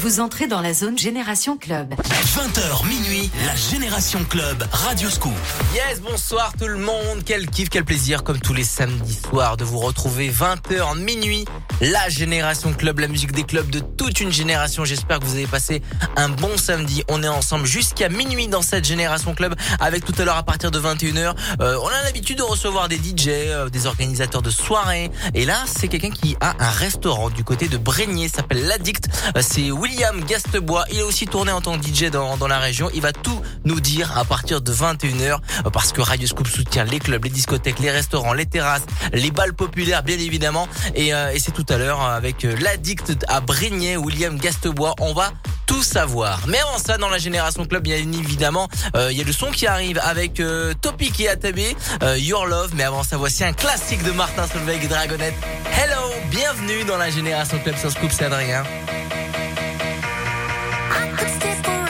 Vous entrez dans la zone Génération Club. 20h minuit, la Génération Club, Radio Scoop. Yes, bonsoir tout le monde. Quel kiff, quel plaisir, comme tous les samedis soirs, de vous retrouver 20h minuit, la Génération Club, la musique des clubs de toute une génération. J'espère que vous avez passé un bon samedi. On est ensemble jusqu'à minuit dans cette Génération Club, avec tout à l'heure à partir de 21h. Euh, on a l'habitude de recevoir des DJ, euh, des organisateurs de soirées. Et là, c'est quelqu'un qui a un restaurant du côté de Brégnier, s'appelle L'Addict. Euh, c'est William Gastebois. Il a aussi tourné en tant que DJ dans, dans la région. Il va tout nous dire à partir de 21h euh, parce que Radio Scoop soutient les clubs, les discothèques, les restaurants, les terrasses, les balles populaires bien évidemment. Et, euh, c'est tout à l'heure avec euh, l'addict à Brigné, William Gastebois. On va tout savoir. Mais avant ça, dans la Génération Club, bien évidemment, il y a le son qui arrive avec euh, Topic et Atabé, Your Love. Mais avant ça, voici un classique de Martin Solveig et Dragonette. Hello, bienvenue dans la Génération Club sur Scoop, c'est Adrien. could stay forever.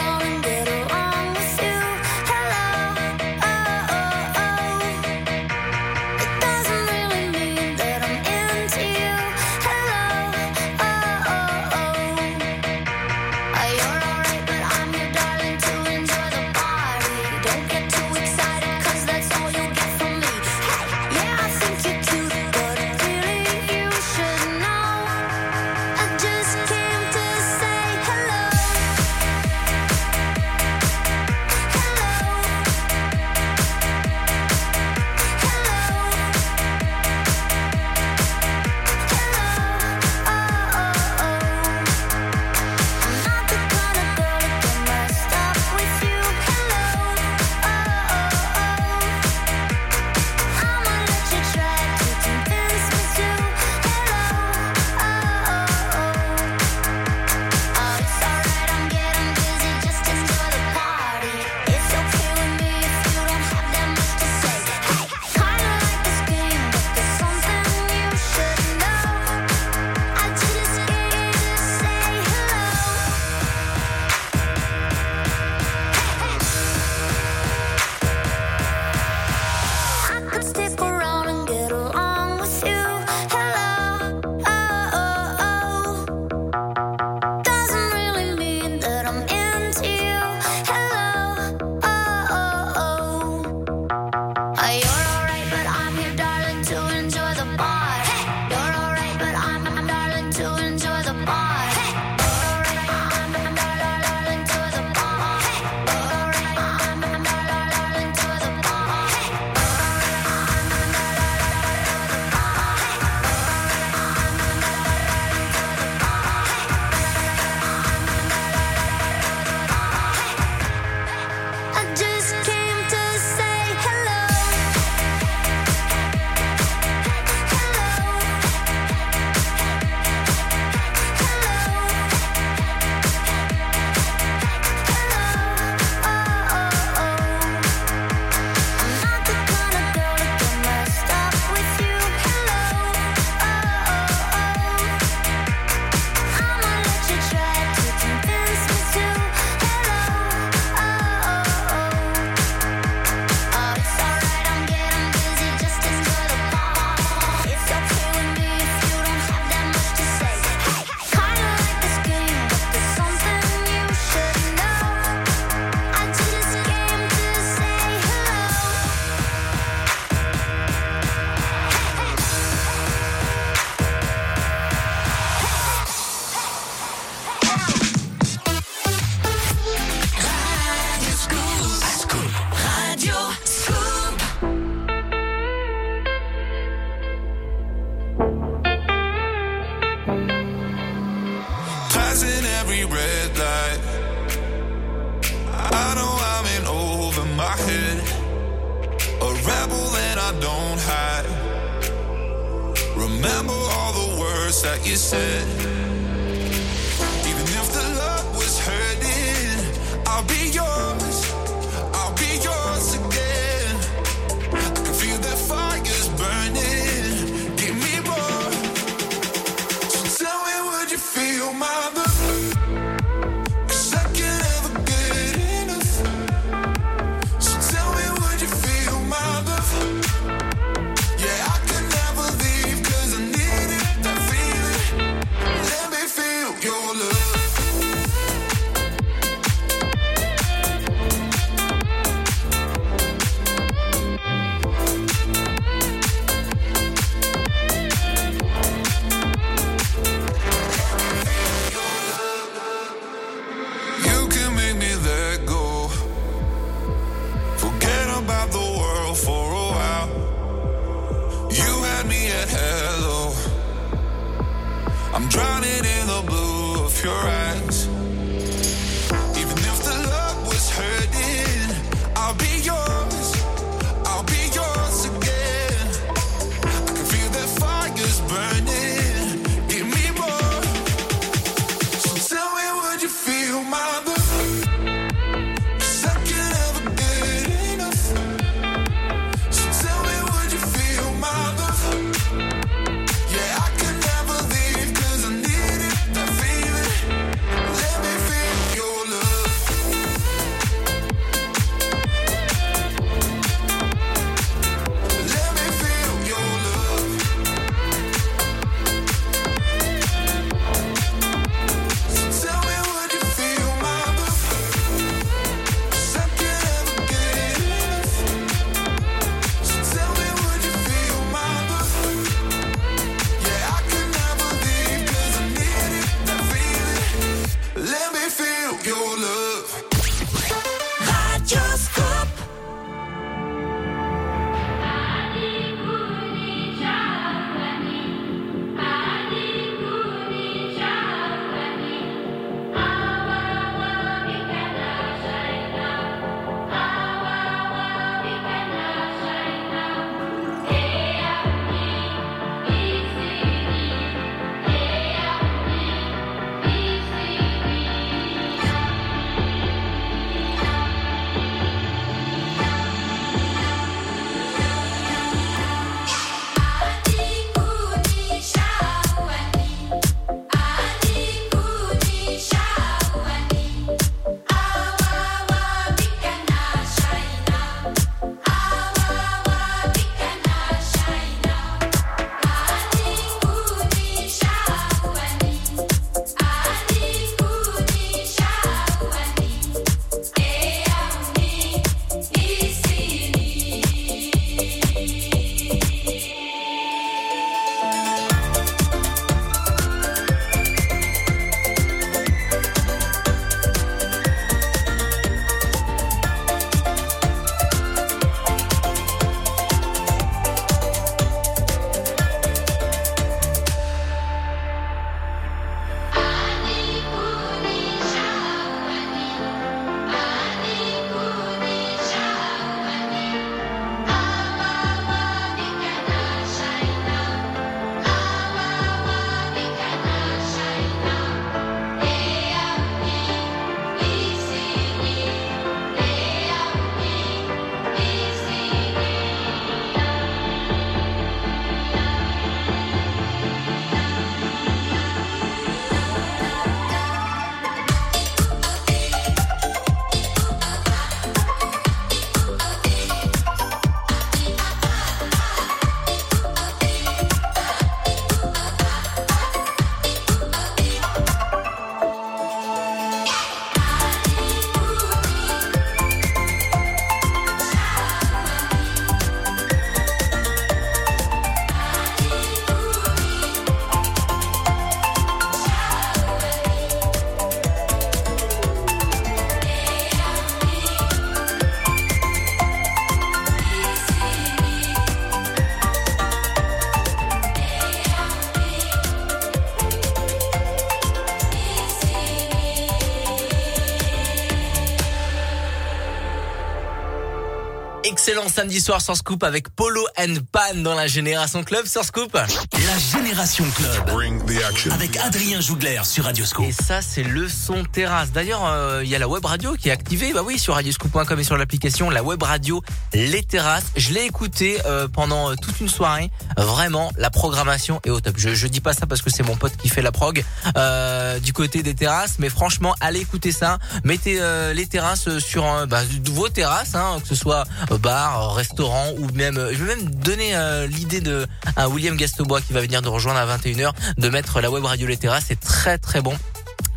Samedi soir sans scoop avec Polo and Pan dans la Génération Club sur Scoop. La Génération Club. Bring the action. Avec Adrien Jougler sur Radioscope. Et ça, c'est le son terrasse. D'ailleurs, euh, il y a la web radio qui est activée. Bah oui, sur radioscoop.com et sur l'application, la web radio Les Terrasses. Je l'ai écouté euh, pendant euh, toute une soirée. Vraiment, la programmation est au top. Je, je dis pas ça parce que c'est mon pote qui fait la prog euh, du côté des terrasses, mais franchement, allez écouter ça. Mettez euh, les terrasses sur bah, vos terrasses, hein, que ce soit euh, bar, restaurant ou même. je vais même donner l'idée de à William Gastobois qui va venir nous rejoindre à 21h de mettre la web radio Les Terrasses. C'est très très bon.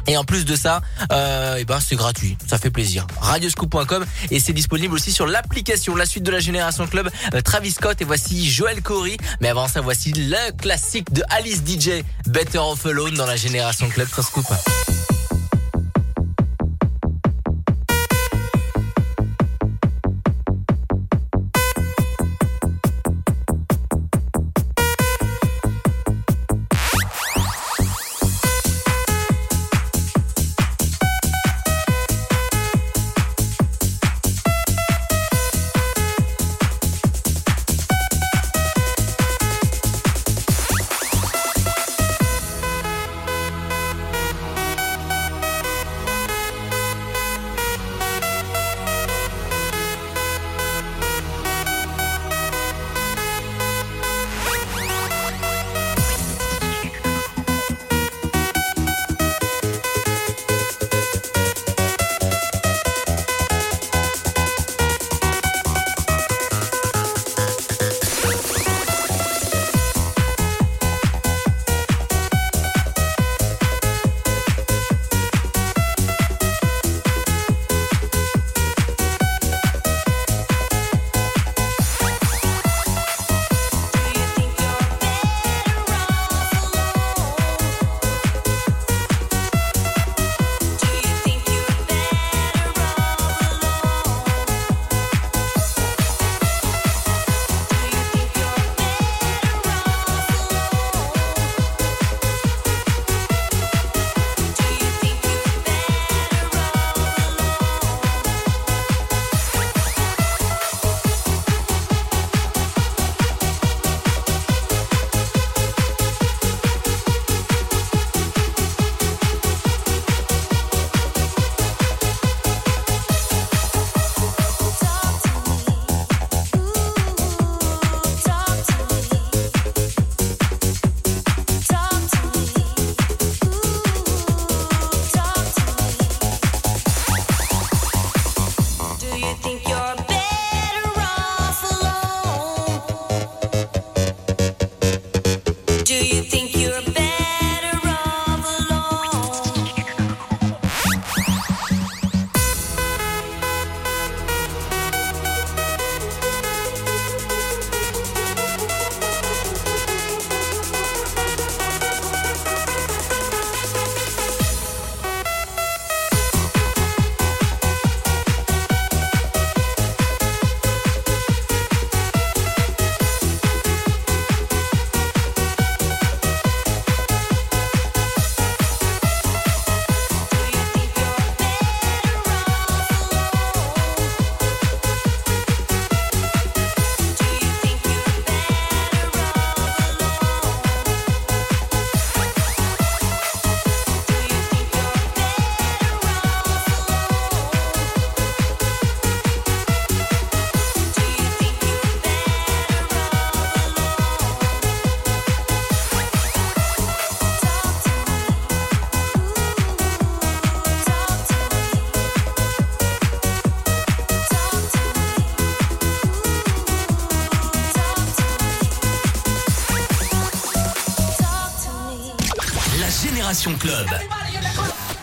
Et en plus de ça, euh, eh ben c'est gratuit, ça fait plaisir. Radioscoop.com et c'est disponible aussi sur l'application. La suite de la Génération Club, euh, Travis Scott et voici Joel Corey. Mais avant ça, voici le classique de Alice DJ, Better Off Alone dans la Génération Club sur Scoop.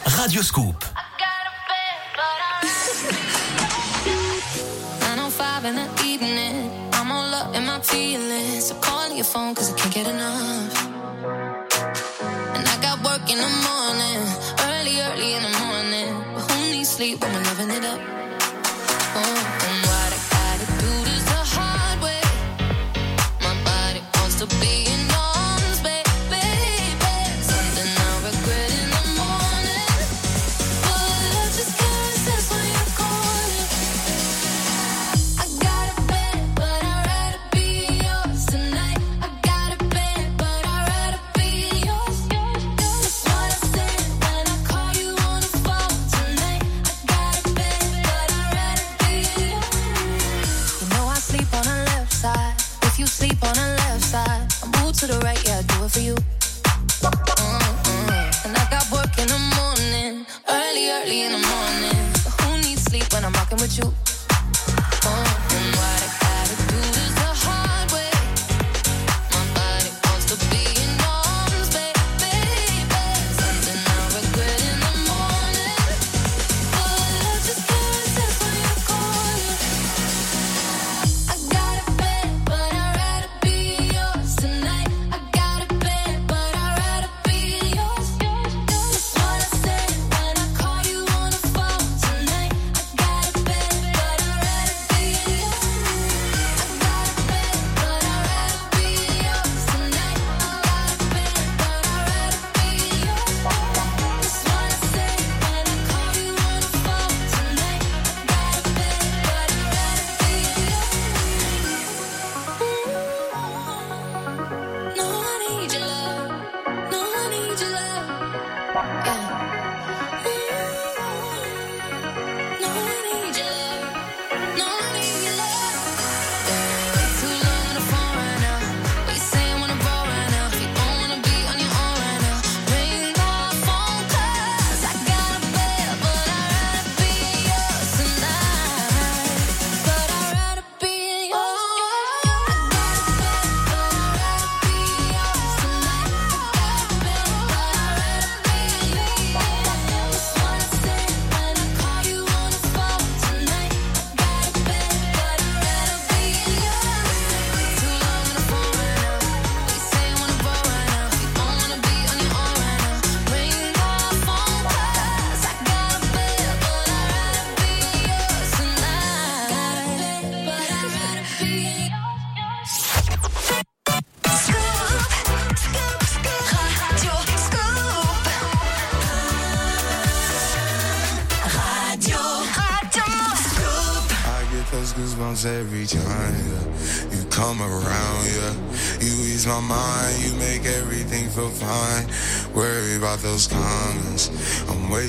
Radio Scoop.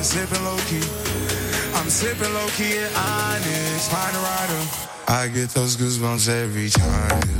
been sipping low key. I'm sipping low key and Onyx Find a rider. I get those goosebumps every time.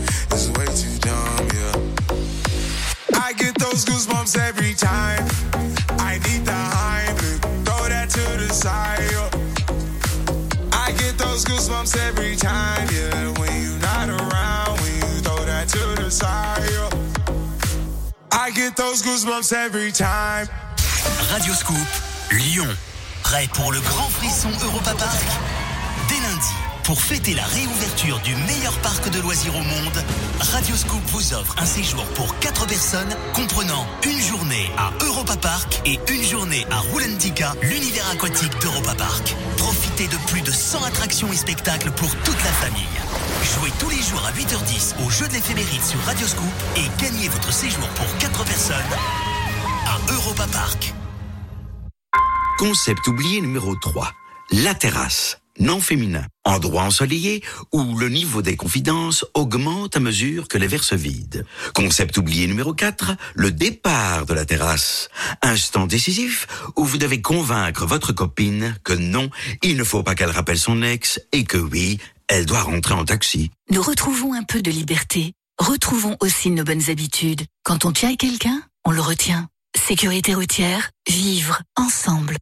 Those. I get those goosebumps every time, yeah. Radio Scoop, Lyon. Prêt pour le grand frisson Europa Park pour fêter la réouverture du meilleur parc de loisirs au monde, Radio Scoop vous offre un séjour pour 4 personnes comprenant une journée à Europa Park et une journée à Roulantica, l'univers aquatique d'Europa Park. Profitez de plus de 100 attractions et spectacles pour toute la famille. Jouez tous les jours à 8h10 au jeu de l'éphéméride sur Radio Scoop et gagnez votre séjour pour 4 personnes à Europa Park. Concept oublié numéro 3. La terrasse. Non féminin. Endroit ensoleillé où le niveau des confidences augmente à mesure que les verres se vident. Concept oublié numéro 4. Le départ de la terrasse. Instant décisif où vous devez convaincre votre copine que non, il ne faut pas qu'elle rappelle son ex et que oui, elle doit rentrer en taxi. Nous retrouvons un peu de liberté. Retrouvons aussi nos bonnes habitudes. Quand on tient quelqu'un, on le retient. Sécurité routière, vivre ensemble.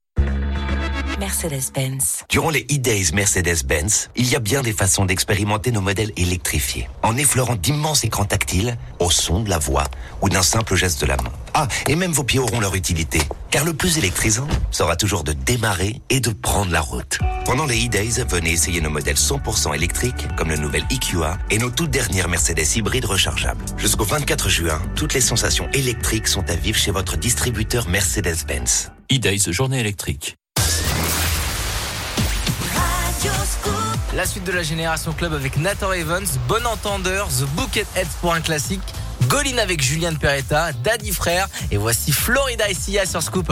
Mercedes-Benz. Durant les e-days Mercedes-Benz, il y a bien des façons d'expérimenter nos modèles électrifiés, en effleurant d'immenses écrans tactiles, au son de la voix ou d'un simple geste de la main. Ah, et même vos pieds auront leur utilité, car le plus électrisant sera toujours de démarrer et de prendre la route. Pendant les e-days, venez essayer nos modèles 100% électriques, comme le nouvel EQA et nos toutes dernières Mercedes hybrides rechargeables. Jusqu'au 24 juin, toutes les sensations électriques sont à vivre chez votre distributeur Mercedes-Benz. E-Days, journée électrique. La suite de la Génération Club avec Nathan Evans, Bon Entendeur, The Bucketheads pour un classique, Golin avec Julian Peretta, Daddy Frère, et voici Florida et Sia sur Scoop.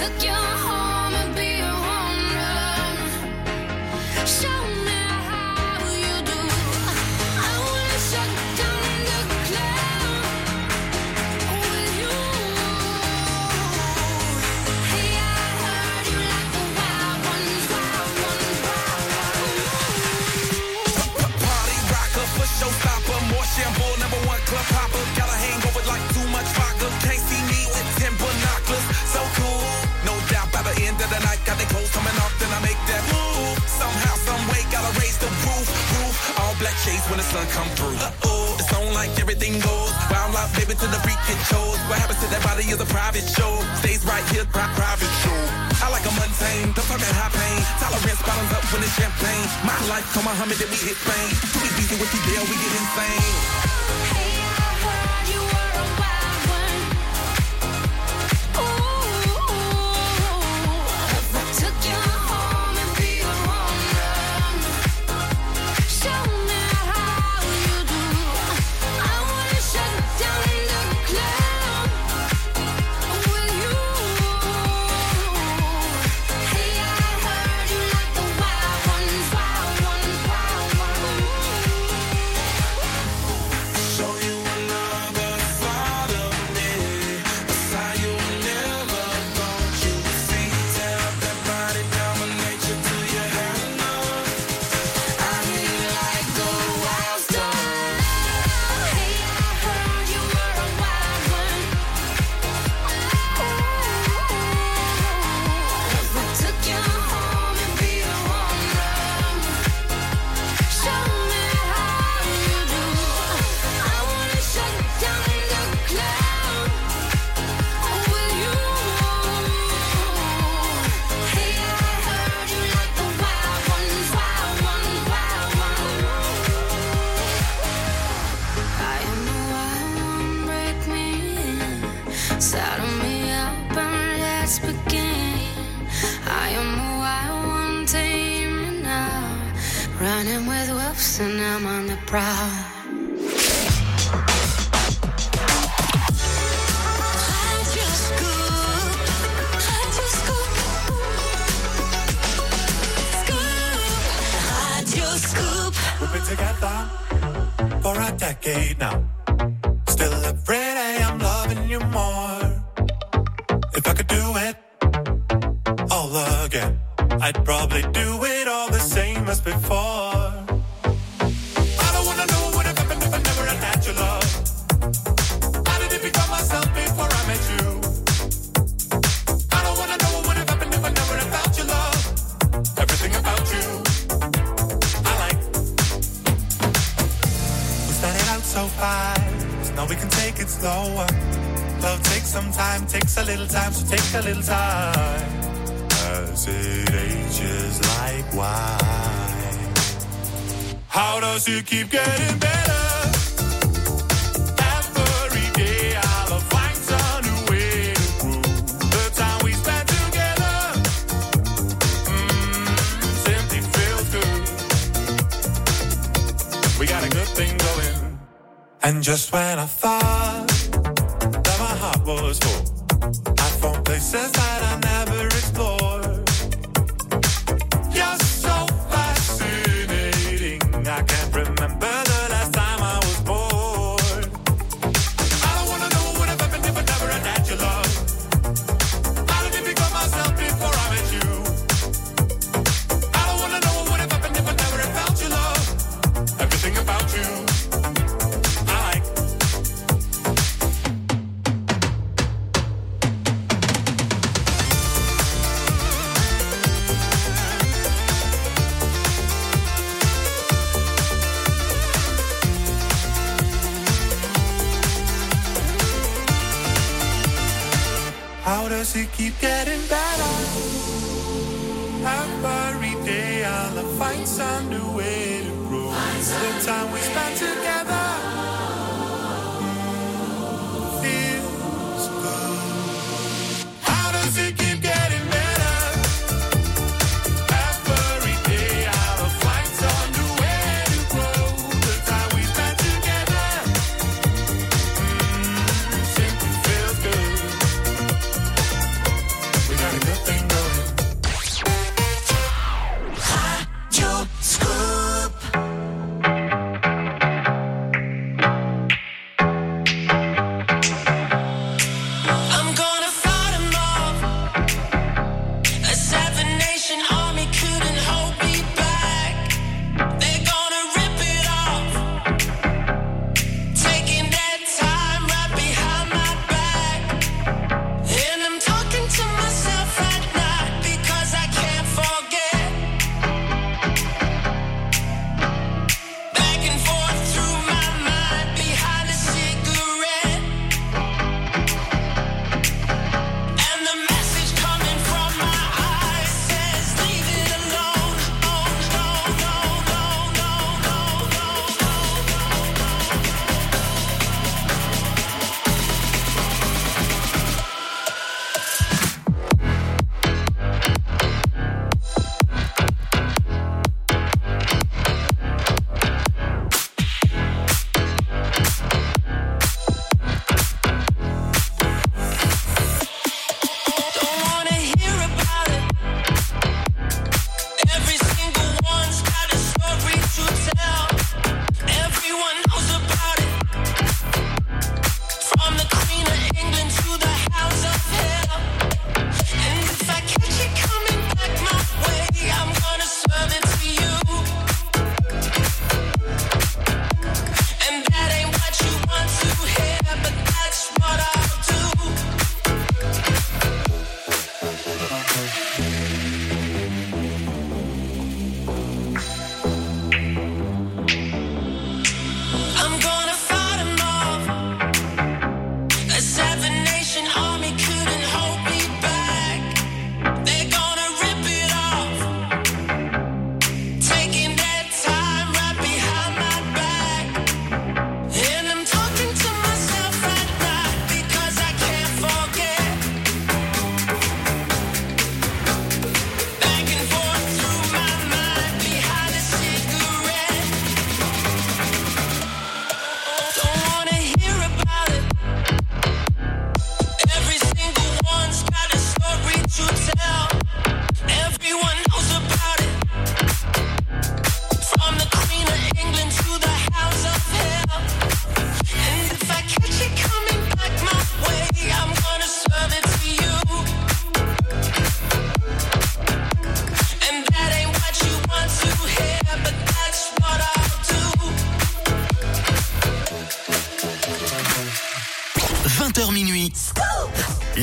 took you sun come through. Uh-oh, it's on like everything goes. Wild out, baby, to the freak it shows. What happens to that body is a private show. Stays right here, pri- private show. I like a mundane, don't talk that high pain. Tolerance bottoms up when it's champagne. My life, come Muhammad, then we hit Spain. Too easy with you there, we get insane.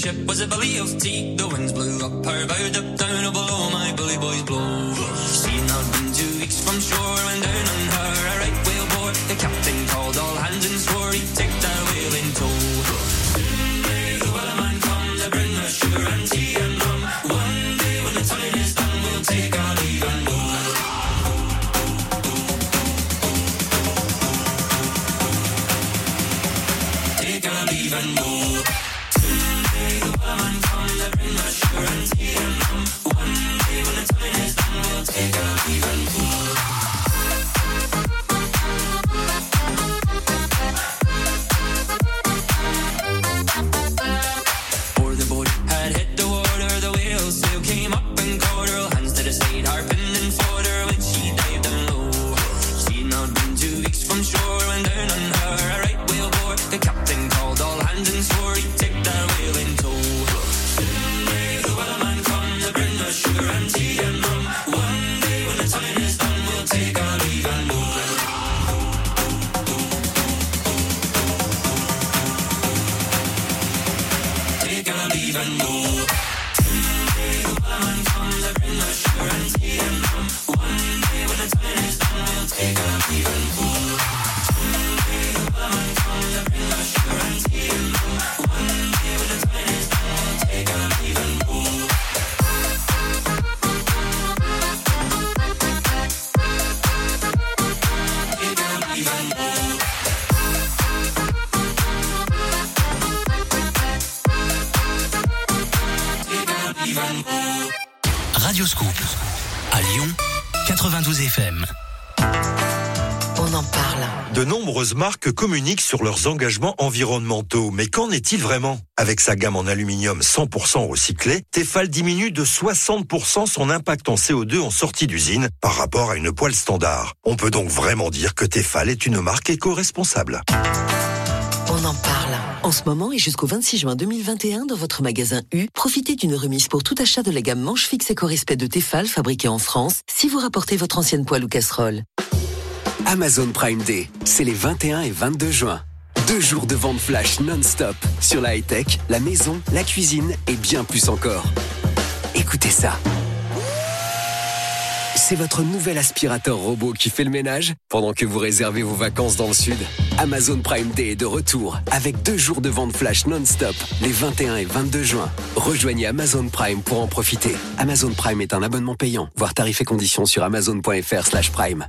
ship was a Belial's tea. nombreuses marques communiquent sur leurs engagements environnementaux, mais qu'en est-il vraiment? Avec sa gamme en aluminium 100% recyclé, Tefal diminue de 60% son impact en CO2 en sortie d'usine par rapport à une poêle standard. On peut donc vraiment dire que Tefal est une marque éco-responsable. On en parle. En ce moment et jusqu'au 26 juin 2021, dans votre magasin U, profitez d'une remise pour tout achat de la gamme manche fixe éco-respect de Tefal fabriquée en France si vous rapportez votre ancienne poêle ou casserole. Amazon Prime Day, c'est les 21 et 22 juin. Deux jours de vente flash non-stop sur la high-tech, la maison, la cuisine et bien plus encore. Écoutez ça. C'est votre nouvel aspirateur robot qui fait le ménage pendant que vous réservez vos vacances dans le sud. Amazon Prime Day est de retour avec deux jours de vente flash non-stop les 21 et 22 juin. Rejoignez Amazon Prime pour en profiter. Amazon Prime est un abonnement payant. Voir tarifs et conditions sur amazon.fr/prime.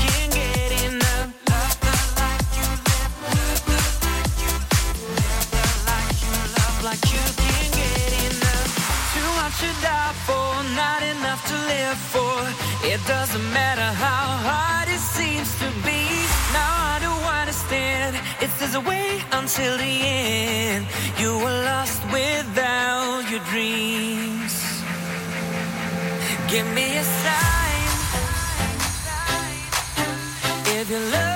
until the end. You were lost without your dreams. Give me a sign if you love.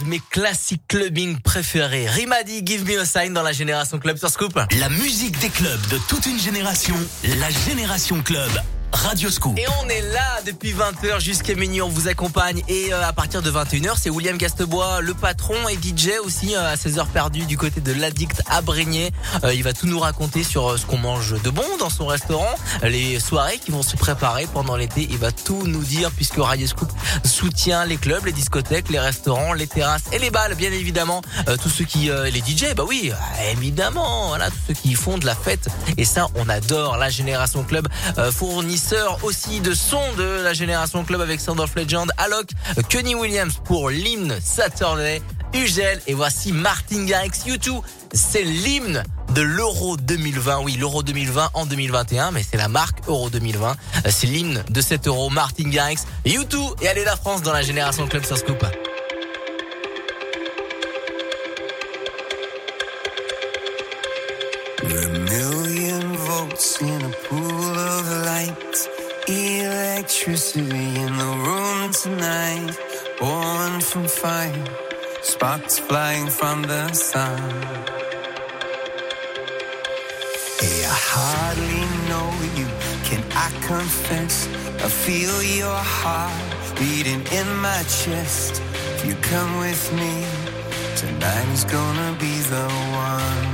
De mes classiques clubbing préférés. Rimadi, Give Me a Sign dans la Génération Club sur Scoop. La musique des clubs de toute une génération, la Génération Club, Radio Scoop. Et on est là depuis 20h jusqu'à minuit, on vous accompagne. Et euh, à partir de 21h, c'est William Gastebois, le patron et DJ aussi euh, à 16 heures perdues du côté de l'addict à Brigné. Euh, il va tout nous raconter sur euh, ce qu'on mange de bon dans son restaurant, les soirées qui vont se préparer pendant l'été. Il va tout nous dire puisque Radio Scoop soutient les clubs, les discothèques, les restaurants, les terrasses et les balles, bien évidemment. Tous ceux qui, les DJ, bah oui, évidemment, voilà, tous ceux qui font de la fête. Et ça, on adore la Génération Club, euh, aussi de son de la Génération Club avec Sound of Legend, Alok, euh, Kenny Williams pour l'hymne Saturday, Ugel et voici Martin Garrix, U2. C'est l'hymne de l'Euro 2020. Oui, l'Euro 2020 en 2021, mais c'est la marque Euro 2020. Euh, C'est l'hymne de cet Euro, Martin Garrix, U2 et allez la France dans la Génération Club sur Scoop. In of light. Electricity in the room tonight. Born from fire. Sparks flying from the sun. Hey, I hardly know you. Can I confess? I feel your heart beating in my chest. If you come with me, tonight is gonna be the one.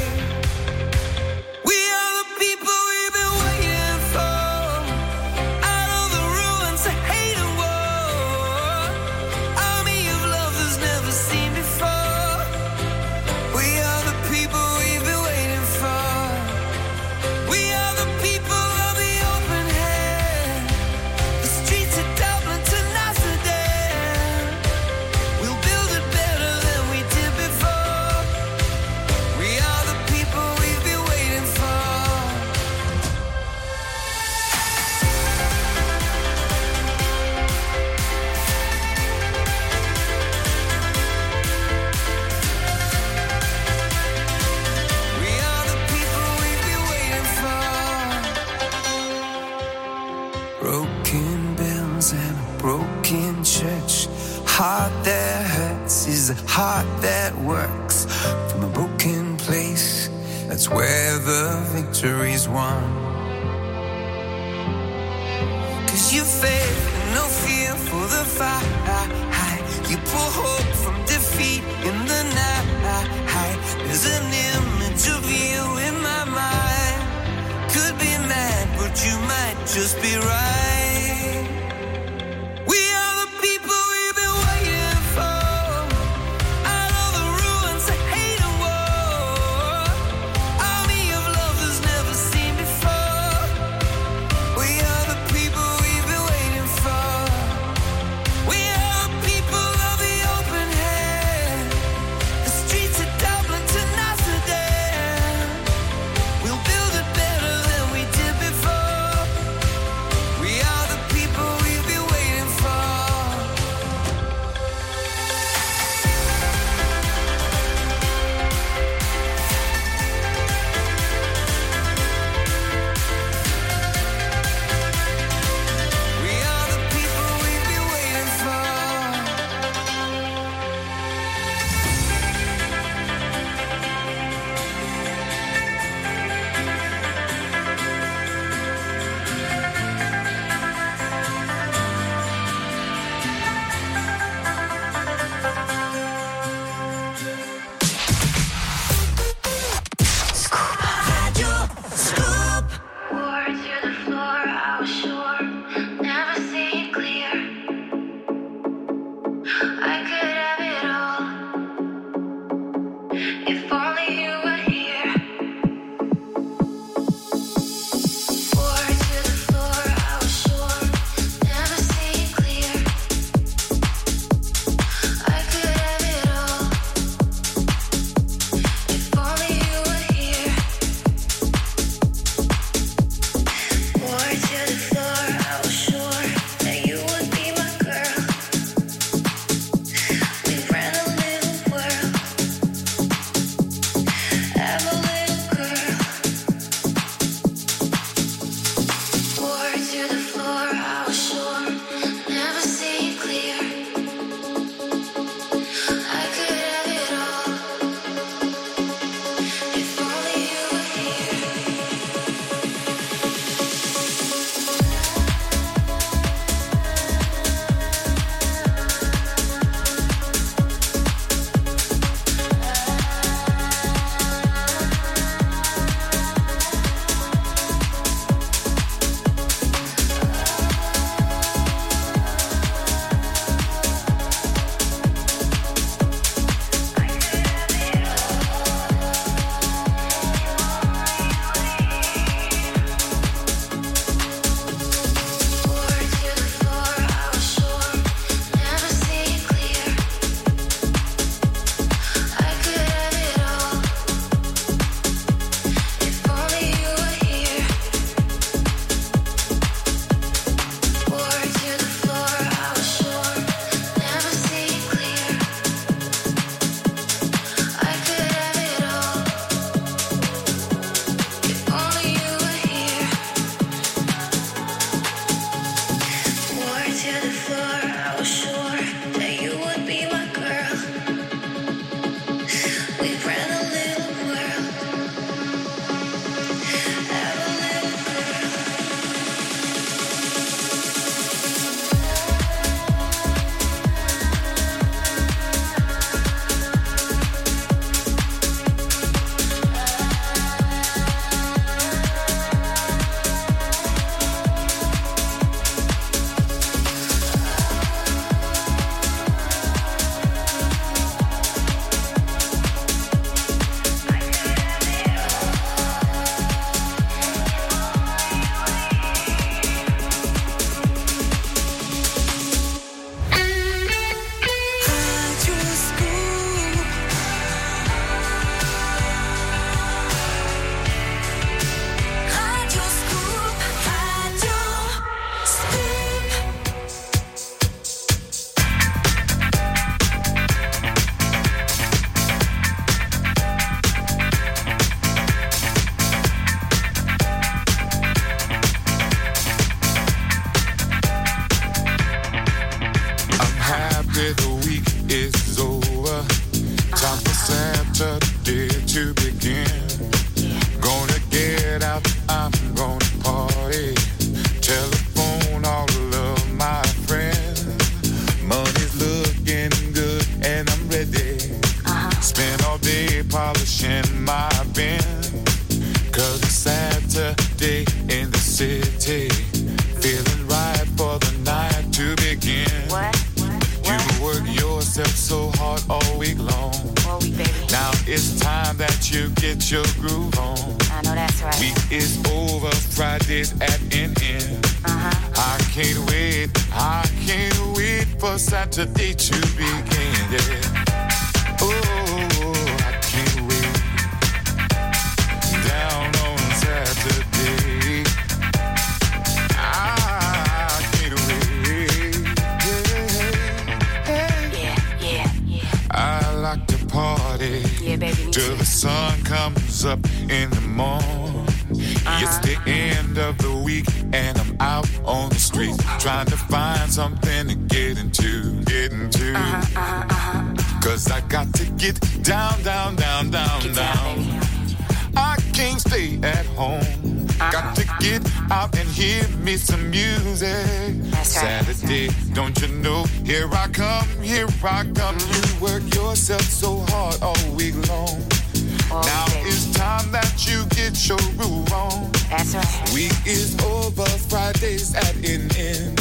Week is over, Friday's at an end.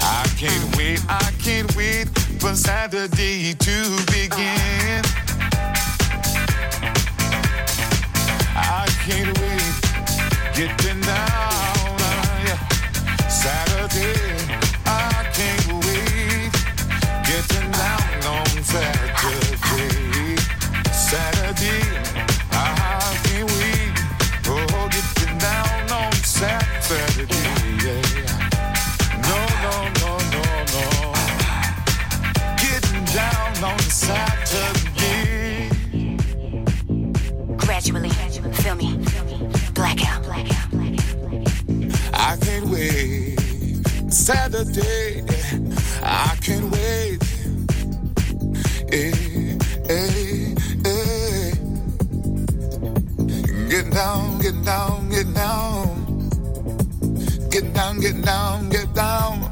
I can't wait, I can't wait for Saturday to begin. I can't wait, getting down, on Saturday. Saturday. I can't wait. Hey, hey, hey. Get down, get down, get down. Get down, get down, get down.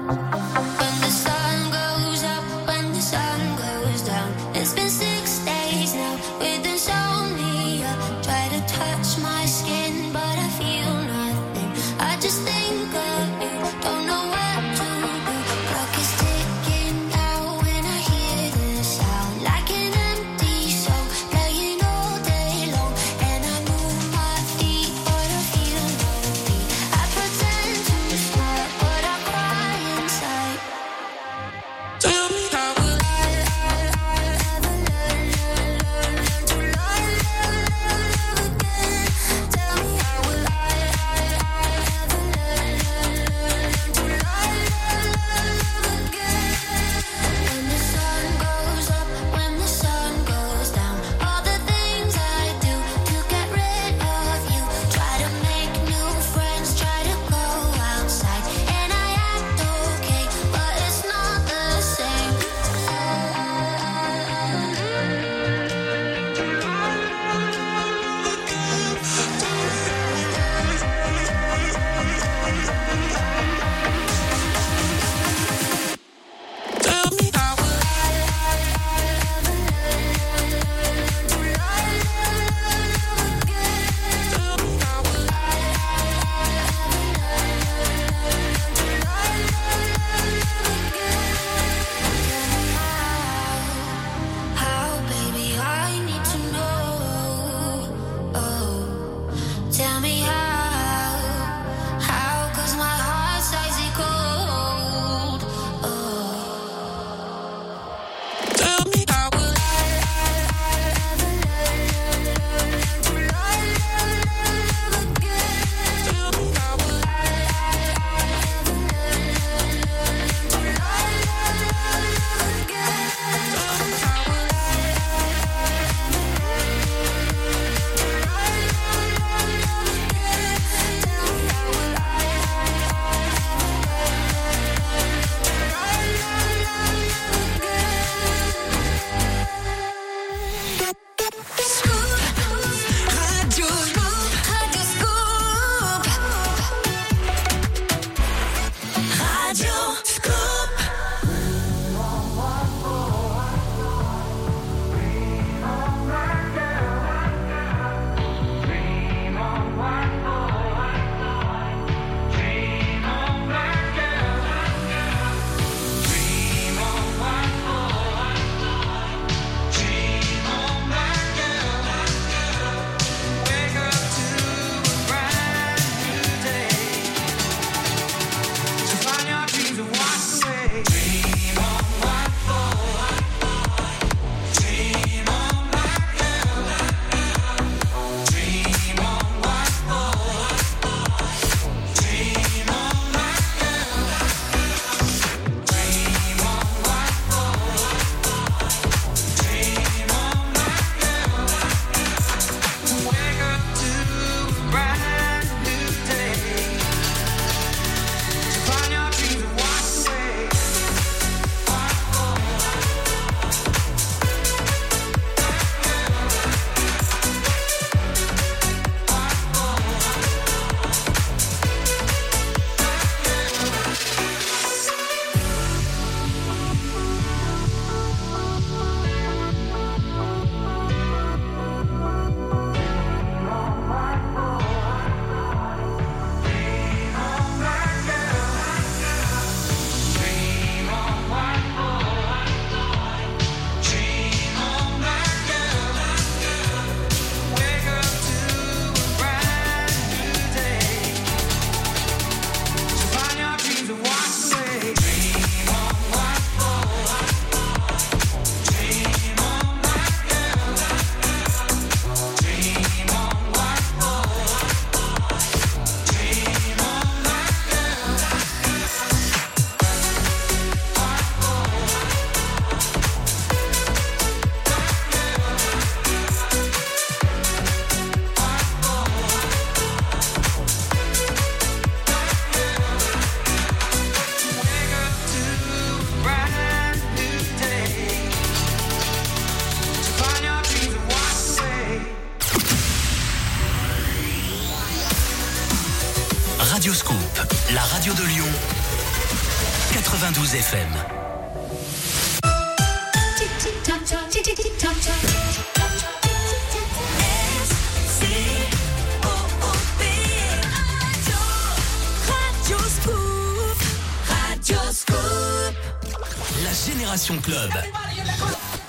Club.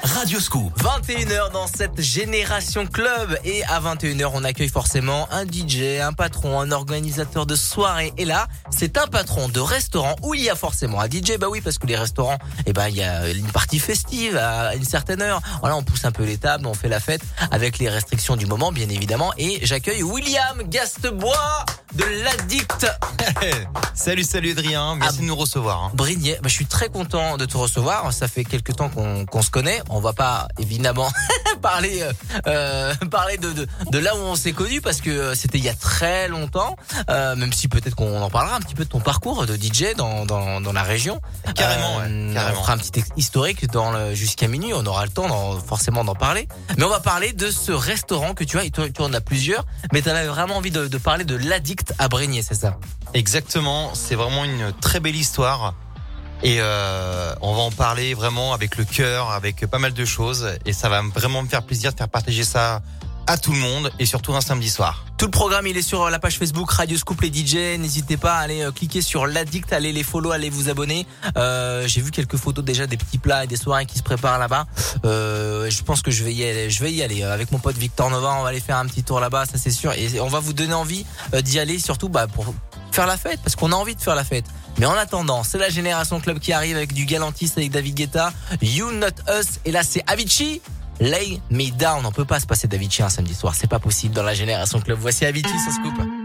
Radio Scoop. 21h dans cette génération club. Et à 21h on accueille forcément un DJ, un patron, un organisateur de soirée. Et là c'est un patron de restaurant où il y a forcément un DJ bah oui parce que les restaurants eh ben il y a une partie festive à une certaine heure. Voilà on pousse un peu les tables on fait la fête avec les restrictions du moment bien évidemment. Et j'accueille William Gastebois de l'addict Salut, salut Adrien, merci de nous recevoir. hein. Brigné, bah, je suis très content de te recevoir. Ça fait quelques temps qu'on qu'on se connaît. On va pas évidemment parler euh, euh, parler de, de de là où on s'est connus parce que euh, c'était il y a très longtemps. Euh, même si peut-être qu'on en parlera un petit peu de ton parcours de DJ dans dans, dans la région. Carrément, ouais, Euh, carrément. On fera un petit historique dans le jusqu'à minuit. On aura le temps d'en- forcément d'en parler. Mais on va parler de ce restaurant que tu as. Et toi, tu en as plusieurs. Mais tu avais vraiment envie de, de parler de l'addict à Brigné, c'est ça? Exactement, c'est vraiment une très belle histoire. Et euh, on va en parler vraiment avec le cœur, avec pas mal de choses. Et ça va vraiment me faire plaisir de faire partager ça à tout le monde et surtout un samedi soir. Tout le programme, il est sur la page Facebook Radio Scoop les DJ. N'hésitez pas à aller euh, cliquer sur l'addict, allez les follow, allez vous abonner. Euh, J'ai vu quelques photos déjà des petits plats et des soirées qui se préparent là-bas. Euh, je pense que je vais y aller. Je vais y aller Euh, avec mon pote Victor Nova. On va aller faire un petit tour là-bas, ça c'est sûr. Et on va vous donner envie euh, d'y aller, surtout bah, pour faire la fête, parce qu'on a envie de faire la fête. Mais en attendant, c'est la génération club qui arrive avec du Galantis avec David Guetta, You Not Us, et là c'est Avicii. Lay Me Down, on peut pas se passer d'Avicii un samedi soir, c'est pas possible dans la génération club. Voici Avicii, ça se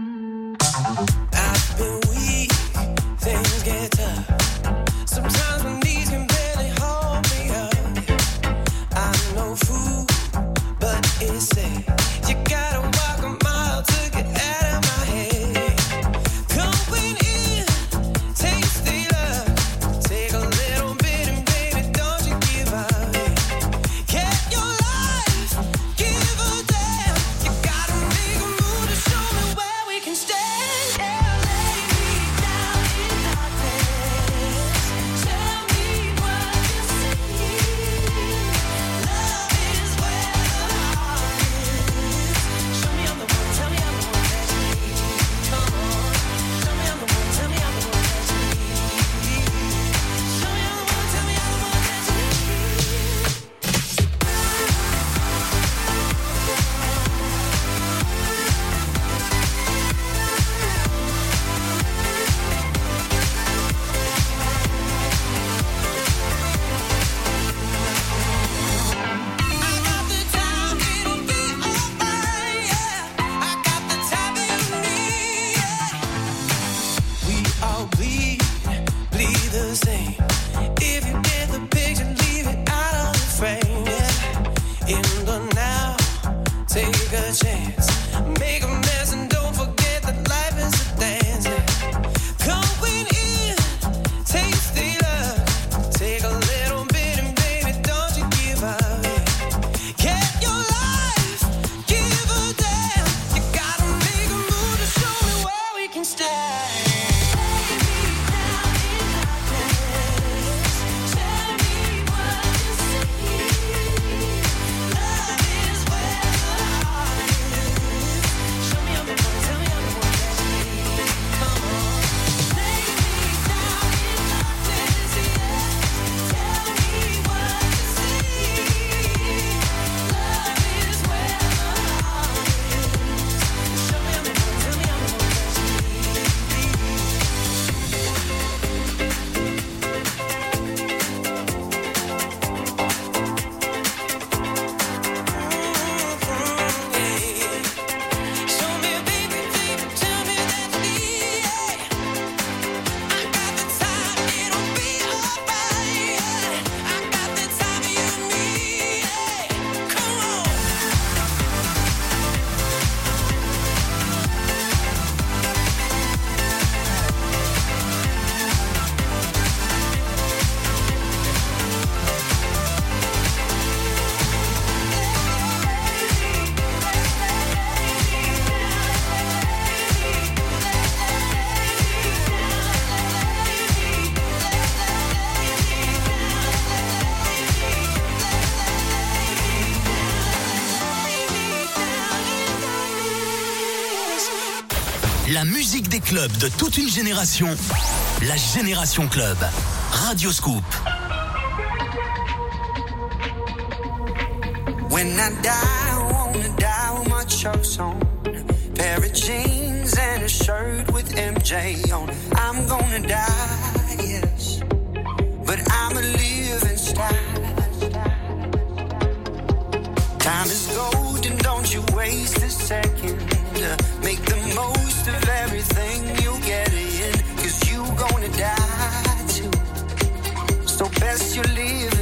club de toute une génération, la Génération Club. Radio Scoop. When I die, I wanna die with my chokes on. Pair of jeans and a shirt with MJ on. I'm gonna die, yes. But I'm a living star. Time is golden, don't you waste a second. you leave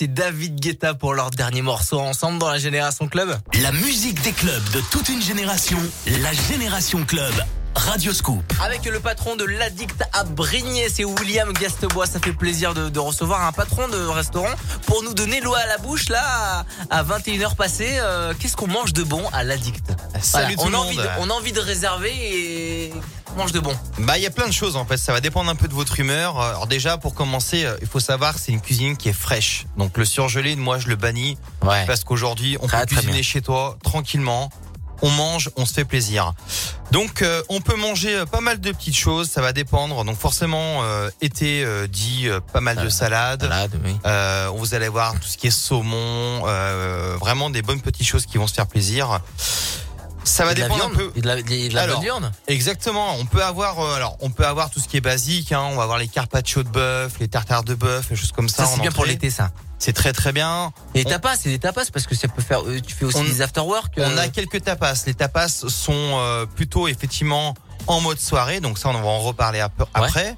et David Guetta pour leur dernier morceau ensemble dans la Génération Club. La musique des clubs de toute une génération, la Génération Club, Radio Scoop. Avec le patron de l'Addict à Brignais, c'est William Gastebois. Ça fait plaisir de, de recevoir un patron de restaurant pour nous donner l'eau à la bouche là à 21h passées. Euh, Qu'est-ce qu'on mange de bon à l'Addict? Salut tout on le a monde. envie de- on a envie de réserver et mange de bon. Bah, il y a plein de choses en fait. Ça va dépendre un peu de votre humeur. Alors déjà, pour commencer, euh, il faut savoir que c'est une cuisine qui est fraîche. Donc le surgelé, moi, je le bannis parce qu'aujourd'hui, on peut cuisiner bien. chez toi tranquillement. On mange, on se fait plaisir. Donc, euh, on peut manger euh, pas mal de petites choses. Ça va dépendre. Donc, forcément, euh, été euh, dit euh, pas mal de salades. Euh, vous allez voir tout ce qui est saumon, euh, vraiment des bonnes petites choses qui vont se faire plaisir. Ça va dépendre un peu. Et de la, de la Alors, bonne viande Exactement. On peut avoir, euh, alors, on peut avoir tout ce qui est basique. Hein. On va avoir les carpaccio de bœuf, les tartares de bœuf, les choses comme ça. Ça, c'est en bien pour l'été, ça. C'est très très bien. Et On- tapas, c'est des tapas parce que ça peut faire. euh, Tu fais aussi On- des after work. euh, On a quelques tapas. Les tapas sont euh, plutôt effectivement en mode soirée, donc ça on va en reparler ap- après.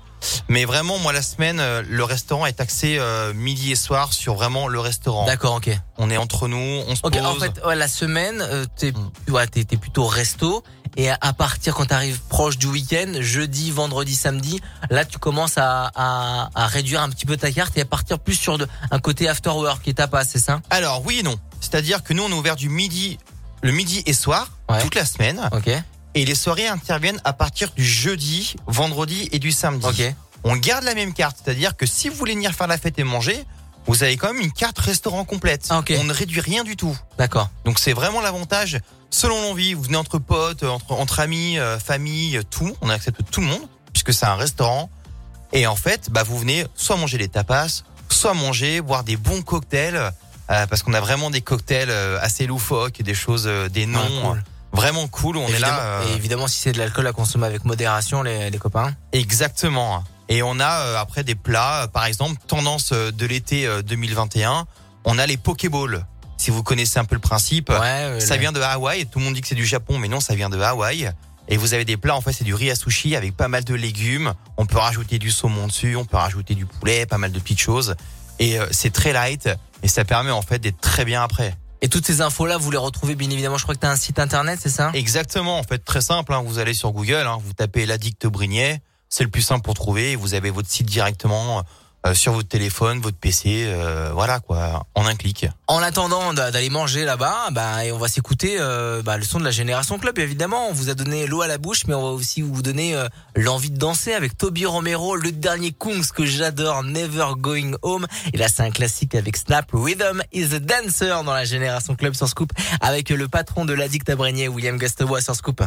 Mais vraiment, moi la semaine, euh, le restaurant est axé euh, midi et soir sur vraiment le restaurant. D'accord, ok. On est entre nous, on se Ok, pose. en fait, ouais, la semaine, euh, t'es Hmm. ouais, t'es plutôt resto. Et à, partir quand t'arrives proche du week-end, jeudi, vendredi, samedi, là tu commences à, à, à réduire un petit peu ta carte et à partir plus sur de, un côté after work et tapas, c'est ça? Alors oui et non. C'est-à-dire que nous on est ouvert du midi, le midi et soir toute la semaine. Ok. Et les soirées interviennent à partir du jeudi, vendredi et du samedi. Ok. On garde la même carte, c'est-à-dire que si vous voulez venir faire la fête et manger, vous avez quand même une carte restaurant complète. On ne réduit rien du tout. D'accord. Donc c'est vraiment l'avantage. Selon l'envie, vous venez entre potes, entre, entre amis, euh, famille, tout. On accepte tout le monde puisque c'est un restaurant. Et en fait, bah vous venez soit manger des tapas, soit manger, boire des bons cocktails, euh, parce qu'on a vraiment des cocktails euh, assez loufoques, des choses, euh, des noms Ah, cool. Vraiment cool. On est là. euh, Et évidemment, si c'est de l'alcool à consommer avec modération, les, les copains. Exactement. Et on a euh, après des plats, euh, par exemple, tendance euh, de l'été euh, 2021, on a les Pokéballs. Si vous connaissez un peu le principe, ça le- vient de Hawaï. Tout le monde dit que c'est du Japon, mais non, ça vient de Hawaï. Et vous avez des plats, en fait, c'est du riz à sushi avec pas mal de légumes. On peut rajouter du saumon dessus, on peut rajouter du poulet, pas mal de petites choses. Et euh, c'est très light et ça permet en fait d'être très bien après. Et toutes ces infos-là, vous les retrouvez bien évidemment. Je crois que tu as un site internet, c'est ça? Exactement, en fait, très simple. hein. Vous allez sur Google, hein, vous tapez l'addict Brignais, c'est le plus simple pour trouver. Vous avez votre site directement euh, sur votre téléphone, votre PC, euh, voilà quoi, en un clic. En attendant d'a- d'aller manger là-bas, bah, on va s'écouter euh, bah, le son de la Génération Club, évidemment. On vous a donné l'eau à la bouche, mais on va aussi vous donner euh, l'envie de danser avec Toby Romero, le dernier Kungs que j'adore, Never Going Home. Et là, c'est un classique avec Snap, Rhythm is a Dancer dans la Génération Club sur Scoop, avec le patron de l'addict à William Gastebois sur Scoop.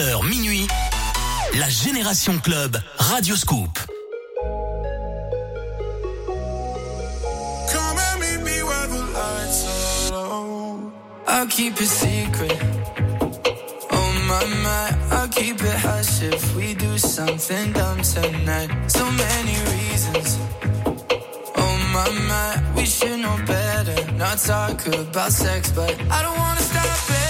20h minuit, la Génération Club, Radio Scoop. I'll keep it secret. Oh my my, I'll keep it hush if we do something dumb tonight. So many reasons. Oh my my, we should know better. Not talk about sex, but I don't wanna stop it.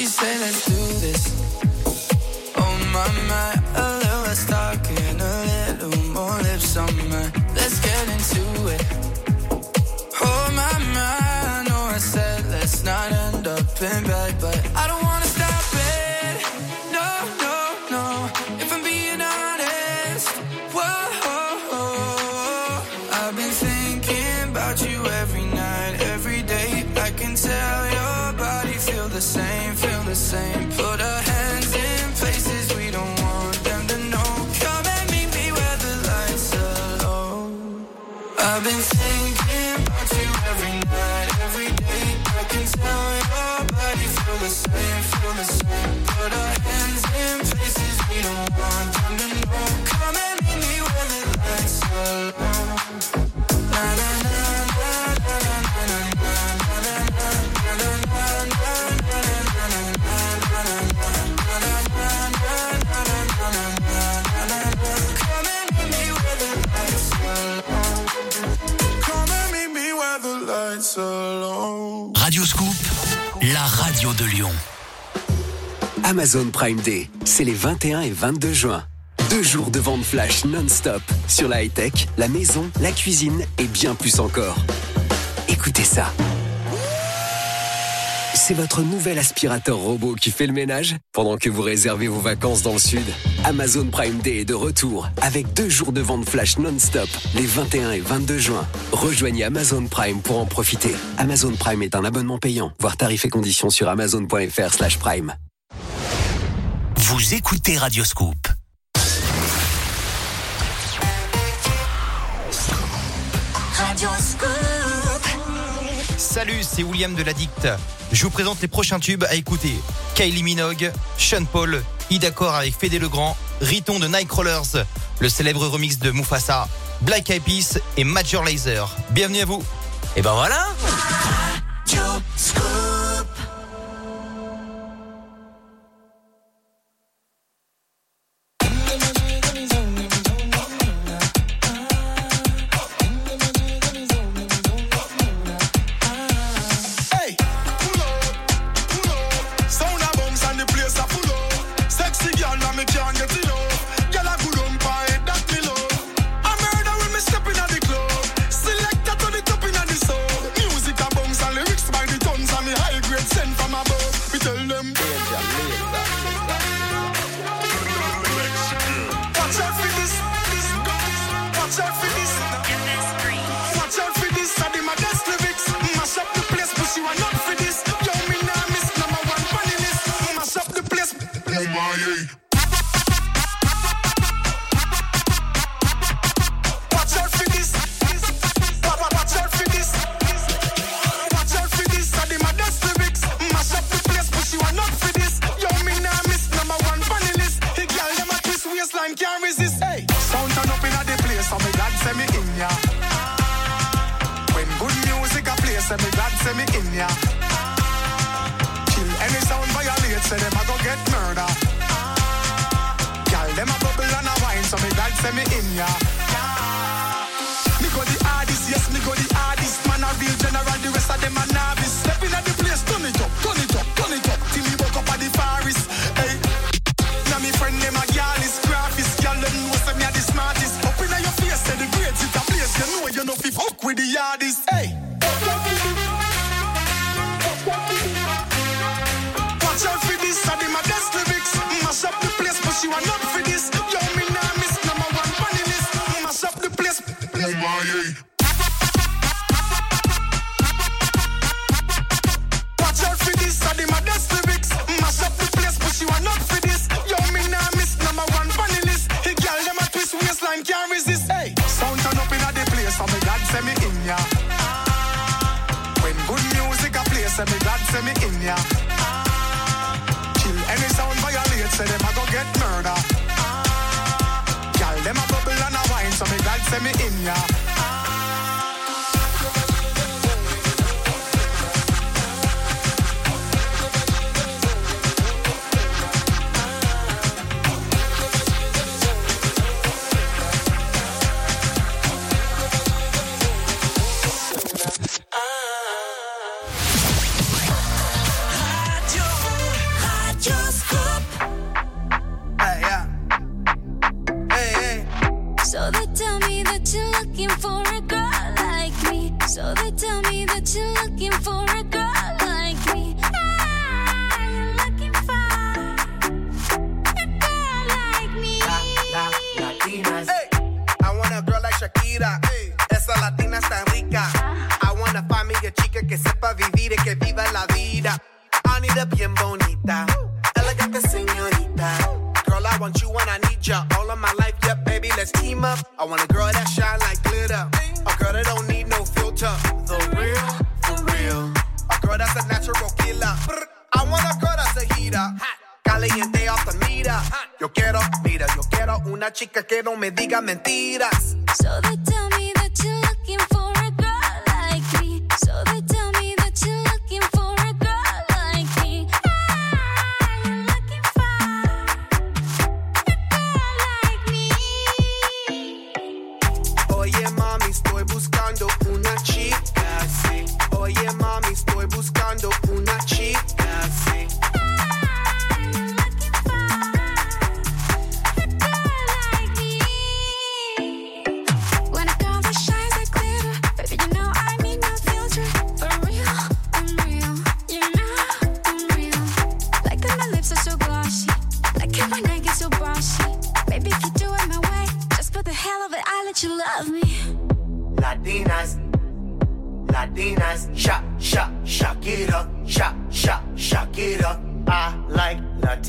She said, let's do this. Oh my, my, a oh. Amazon Prime Day, c'est les 21 et 22 juin. Deux jours de vente flash non-stop sur la high-tech, la maison, la cuisine et bien plus encore. Écoutez ça. C'est votre nouvel aspirateur robot qui fait le ménage pendant que vous réservez vos vacances dans le sud. Amazon Prime Day est de retour avec deux jours de vente flash non-stop les 21 et 22 juin. Rejoignez Amazon Prime pour en profiter. Amazon Prime est un abonnement payant. Voir tarifs et conditions sur amazon.fr slash prime. Vous écoutez Radio Scoop. Salut, c'est William de l'Addict. Je vous présente les prochains tubes à écouter. Kylie Minogue, Sean Paul, Idacor avec Fédé Legrand, Riton de Nightcrawlers, le célèbre remix de Mufasa, Black Eyed Peas et Major Lazer. Bienvenue à vous. Et ben voilà.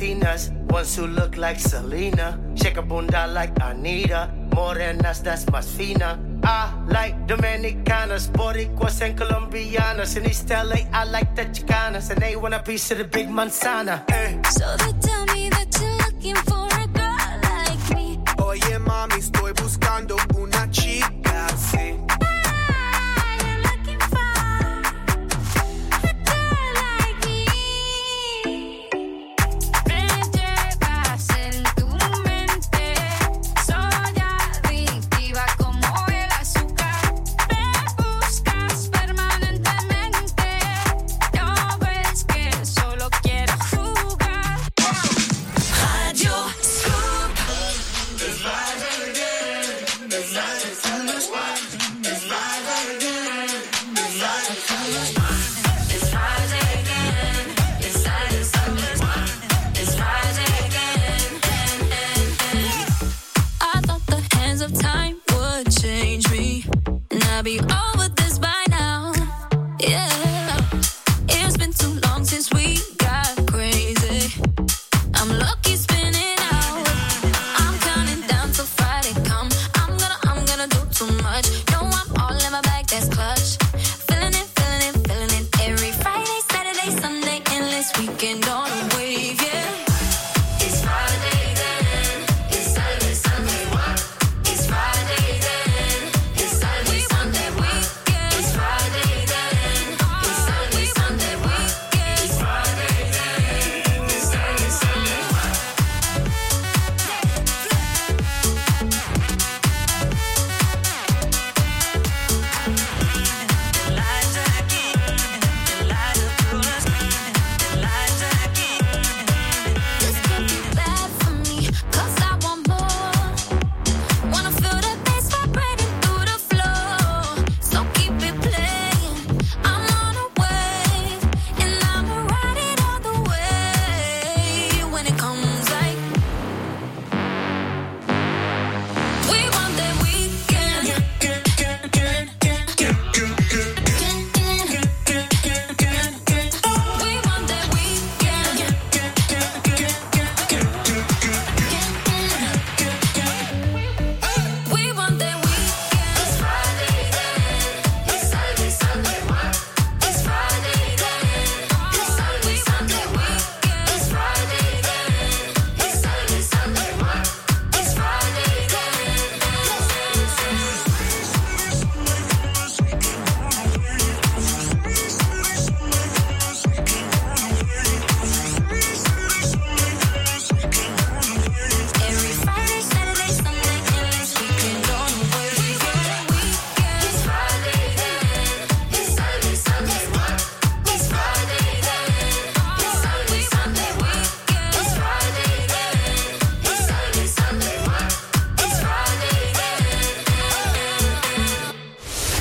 Latinas, ones who look like Selena, shake a bunda like Anita, morenas that's más fina. I like Dominicanas, Boricuas and Colombianas. In East LA, I like the Chicanas, and they want a piece of the big manzana. Eh. So they tell me that you're looking for.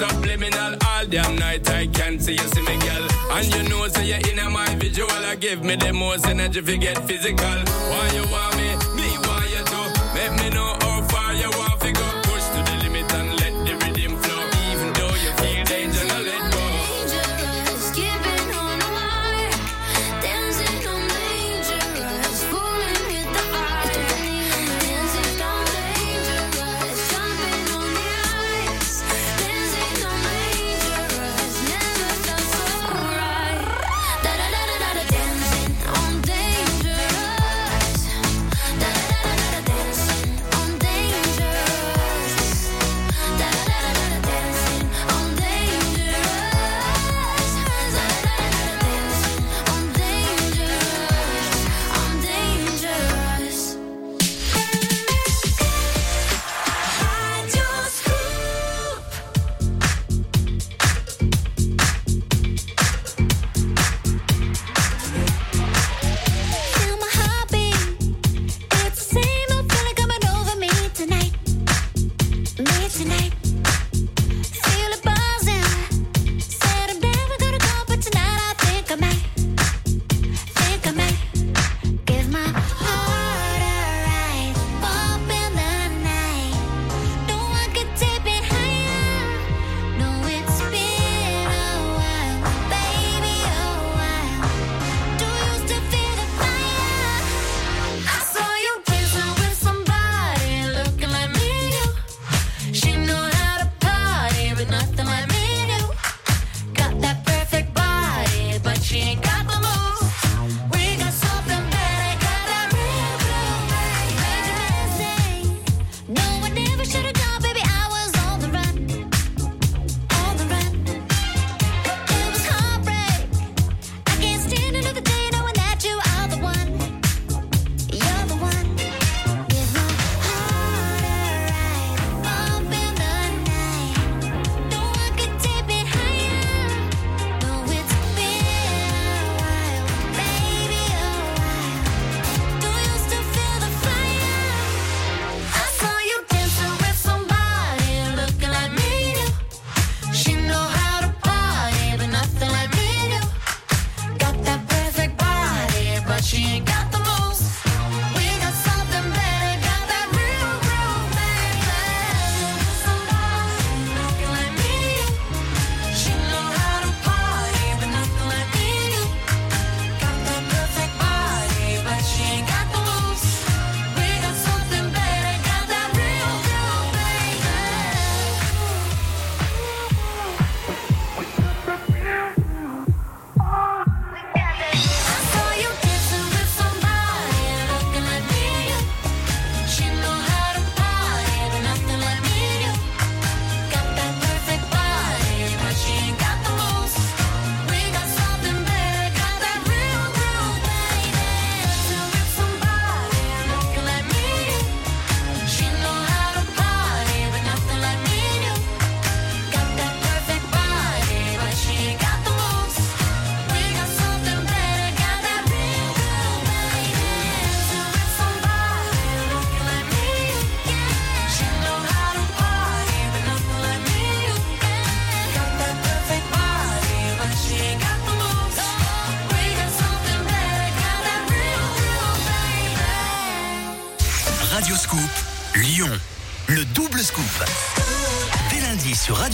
Subliminal all damn night, I can't see you see me, girl. And you know, so you're in my visual. I give me the most energy if you get physical. Why you want me? Me, why you do? Make me know how far you want.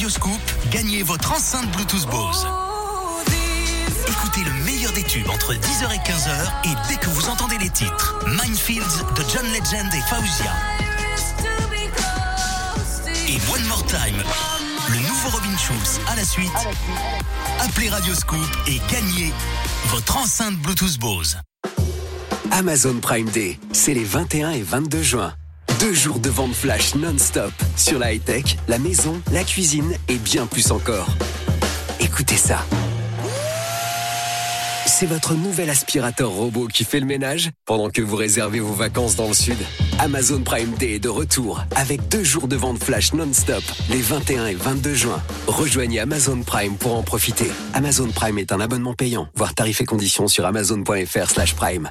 Lundi sur Radio Scoop, gagnez votre enceinte Bluetooth Bose. Écoutez le meilleur des tubes entre 10h et 15h et dès que vous entendez les titres, Minefields de John Legend et Fauzia. Et One More Time, le nouveau Robin Schulz à la suite. Appelez Radio Scoop et gagnez votre enceinte Bluetooth Bose. Amazon Prime Day, c'est les 21 et 22 juin. Deux jours de vente flash non-stop sur la high-tech, la maison, la cuisine et bien plus encore. Écoutez ça. C'est votre nouvel aspirateur robot qui fait le ménage pendant que vous réservez vos vacances dans le sud. Amazon Prime Day est de retour avec deux jours de vente flash non-stop les 21 et 22 juin. Rejoignez Amazon Prime pour en profiter. Amazon Prime est un abonnement payant. Voir tarifs et conditions sur amazon.fr slash prime.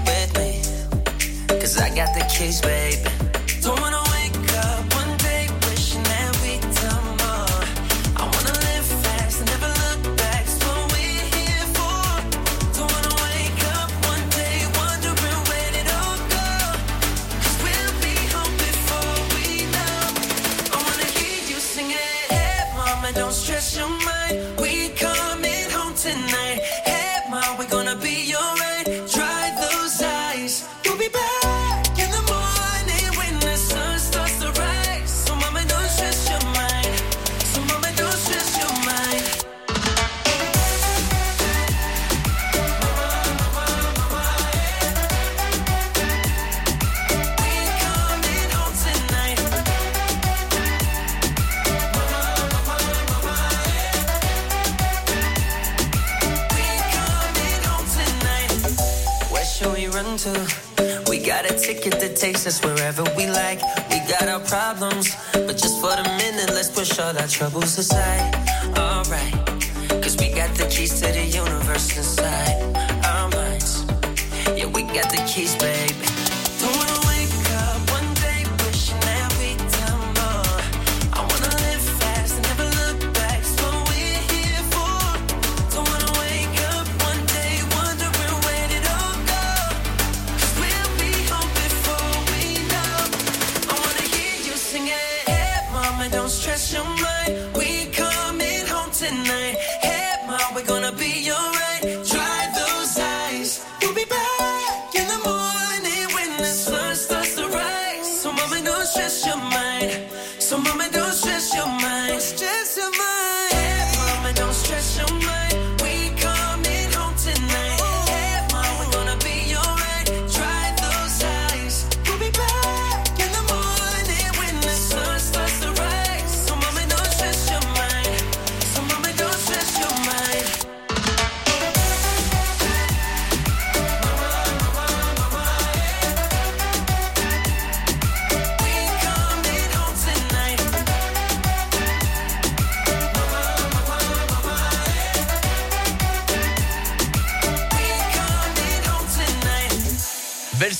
I got the keys, baby. Takes us wherever we like. We got our problems, but just for the minute, let's push all our troubles aside. Alright, cause we got the keys to the universe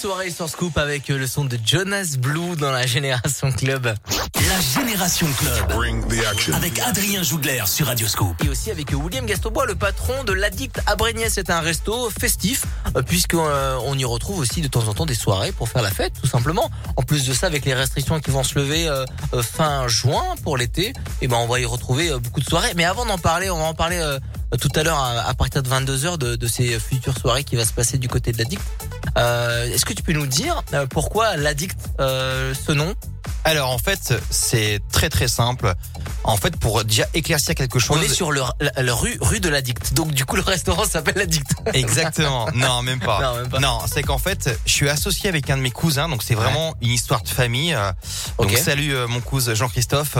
soirée sur Scoop avec euh, le son de Jonas Blue dans la Génération Club. La Génération Club. Avec Adrien Jougler sur Radio Scoop. Et aussi avec William Gastobois, le patron de l'Addict à Brégniès. C'est un resto festif, euh, puisqu'on euh, on y retrouve aussi de temps en temps des soirées pour faire la fête, tout simplement. En plus de ça, avec les restrictions qui vont se lever fin juin pour l'été, et ben on va y retrouver beaucoup de soirées. Mais avant d'en parler, on va en parler tout à l'heure à, à partir de 22h de, de ces futures soirées qui va se passer du côté de l'Addict. Euh, Est-ce que tu peux nous dire euh, pourquoi l'Addict, euh, ce nom? Alors en fait, c'est très très simple. En fait, pour déjà éclaircir quelque chose. On est sur le, la, la rue, rue de l'Addict. Donc du coup, le restaurant s'appelle l'Addict. Exactement. Non, même pas. Non, même pas. Non, c'est qu'en fait, je suis associé avec un de mes cousins, donc c'est vraiment une histoire de famille. Donc Ok. salut mon cousin Jean-Christophe.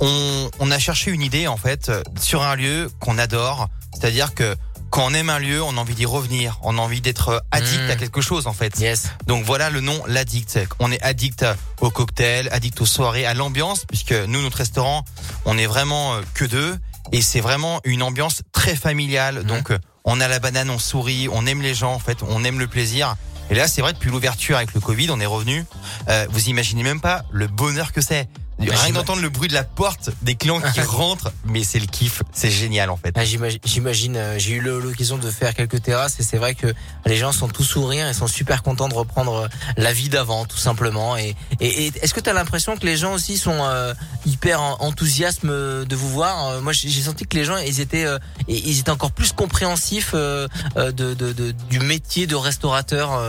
On, on a cherché une idée en fait sur un lieu qu'on adore, c'est-à-dire que quand on aime un lieu, on a envie d'y revenir, on a envie d'être addict à quelque chose en fait. Yes. Donc voilà le nom, l'addict. On est addict au cocktail, addict aux soirées, à l'ambiance, puisque nous, notre restaurant, on est vraiment euh, que deux, et c'est vraiment une ambiance très familiale. Mm. Donc euh, on a la banane, on sourit, on aime les gens, en fait, on aime le plaisir. Et là, c'est vrai, depuis l'ouverture avec le Covid, on est revenu. Euh, vous imaginez même pas le bonheur que c'est. Rien que j'ima- d'entendre le bruit de la porte, des clients qui rentrent, mais c'est le kiff, c'est génial en fait. Ah, j'imagine, euh, j'ai eu l'occasion de faire quelques terrasses et c'est vrai que les gens sont tous souriants et sont super contents de reprendre euh, la vie d'avant, tout simplement. Et, et, et est-ce que tu as l'impression que les gens aussi sont euh, hyper en- enthousiastes de vous voir? Moi, j'ai senti que les gens, ils étaient, euh, ils étaient encore plus compréhensifs de, de, de- du métier de restaurateur.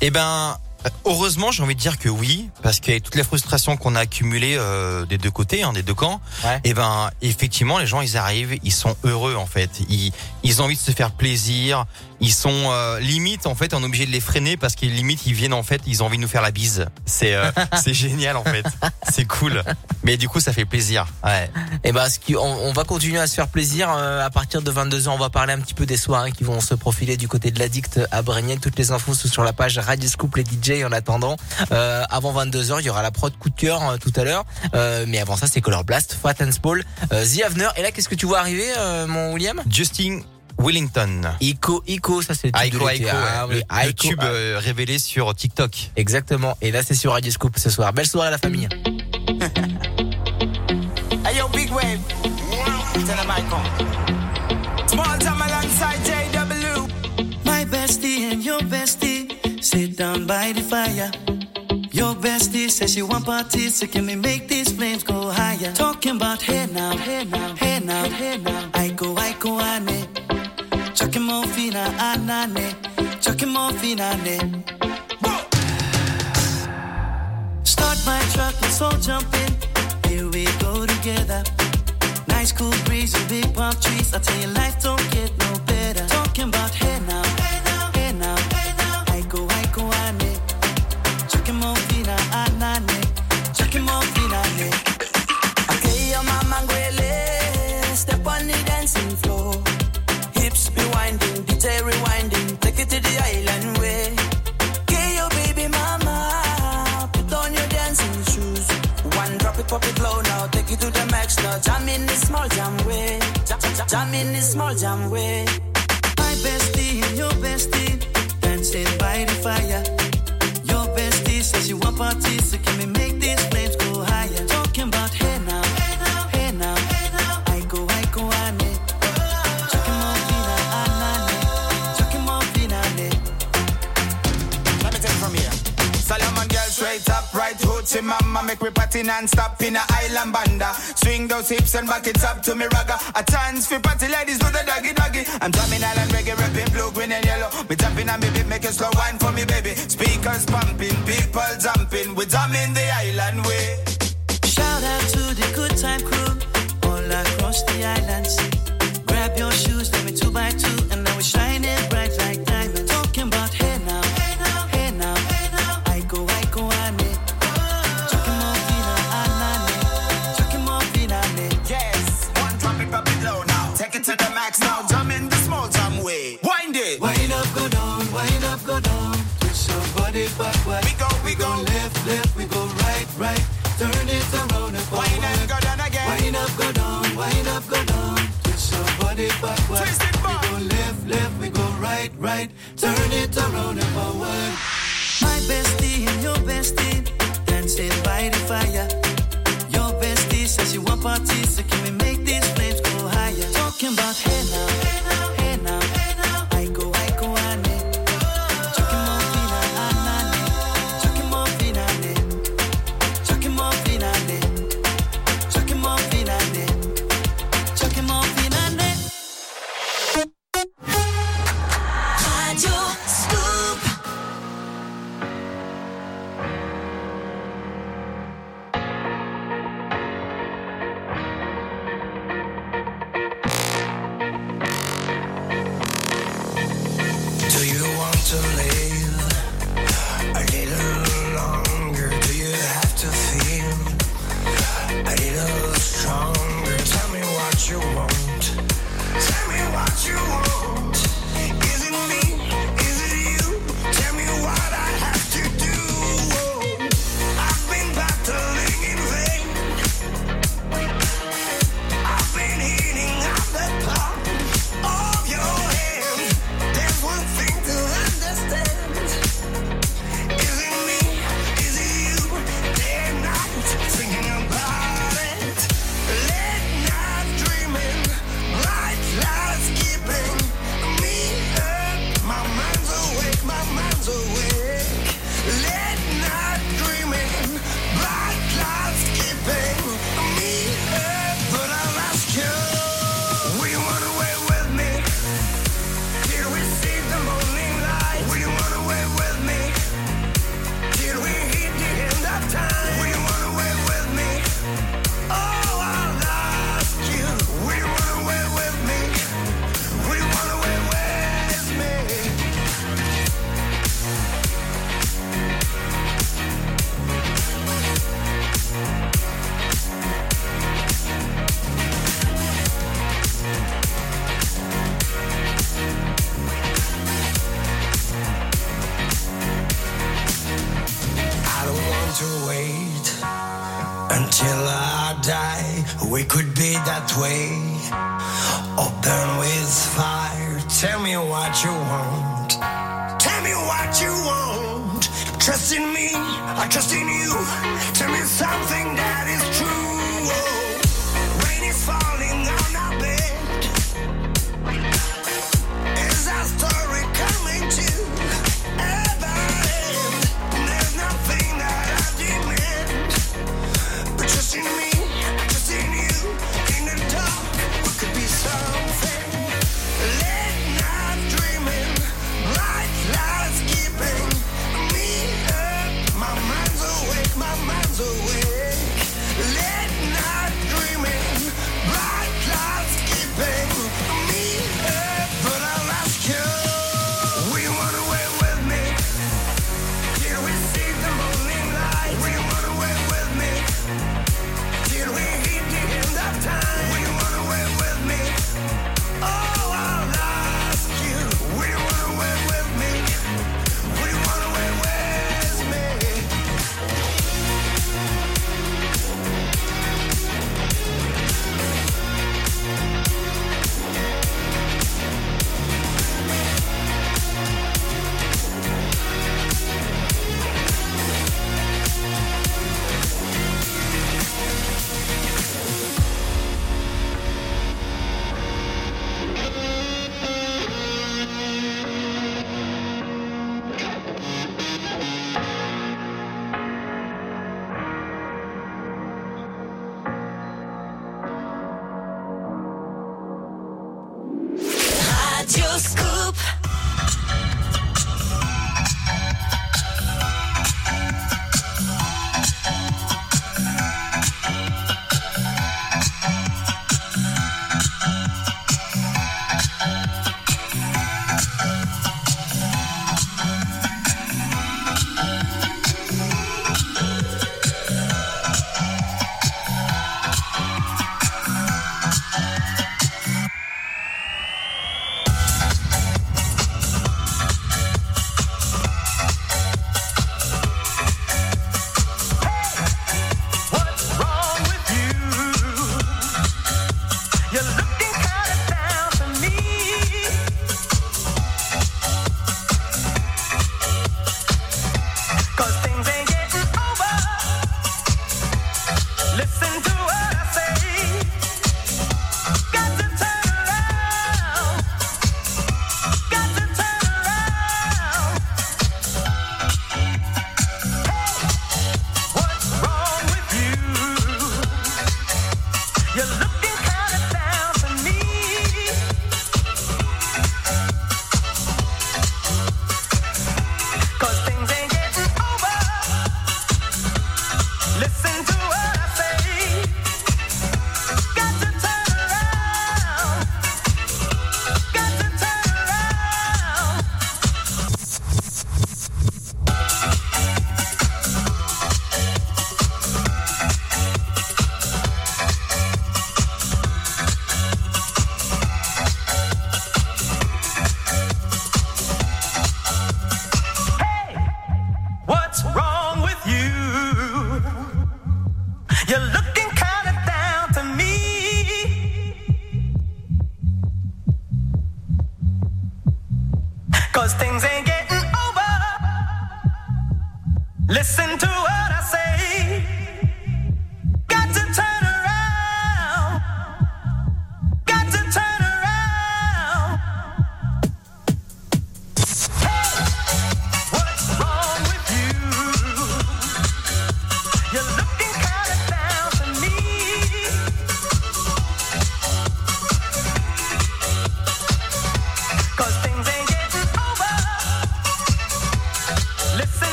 Eh ben, heureusement, j'ai envie de dire que oui, parce qu'avec toute la frustration qu'on a accumulée euh, des deux côtés, hein, des deux camps, eh ben, effectivement, les gens, ils arrivent, ils sont heureux en fait, ils, ils ont envie de se faire plaisir, ils sont euh, limite en fait, on est obligé de les freiner parce qu'ils limite, ils viennent en fait, ils ont envie de nous faire la bise. C'est euh, c'est génial en fait, c'est cool. Mais du coup, ça fait plaisir. Ouais. Et ben, ce qui, on, on va continuer à se faire plaisir euh, à partir de 22h. On va parler un petit peu des soirées qui vont se profiler du côté de l'addict à Brigny. Toutes les infos sont sur la page Radio Scoop les DJ. En attendant, euh, avant 22h, il y aura la prod coup de cœur euh, tout à l'heure. Euh, mais avant ça, c'est Color Blast, Fat and Spall, euh, The Avener. Et là, qu'est-ce que tu vois arriver, euh, mon William? Justin Wellington. Ico, Ico, ça c'est le tube de Aiko, l'été. Aiko, Ah oui, le, tube ah. euh, révélé sur TikTok. Exactement. Et là, c'est sur Radio Scoop ce soir. Belle soirée à la famille. Hey yo, big wave. Tell them I come. Small time alongside JW. My bestie and your bestie sit down by the fire. Your bestie says she want parties, so can we make these flames go higher? Talking about hey now, hey now, hey now, hey now. I go, I go, ane. Chucking more fina, anane. Chucking more fina. Start my truck, let's all jump in. Here we go together. Nice cool breeze and big palm trees. I tell you, life don't get no better. Talking about hey now, non-stop in a island banda. Swing those hips and back it up to me ragga. A chance for party ladies do the doggy doggy. I'm drumming island reggae, rapping blue, green and yellow. Me jumping on me beat, make a slow wine for me baby. Speakers pumping, people jumping. We drumming the island way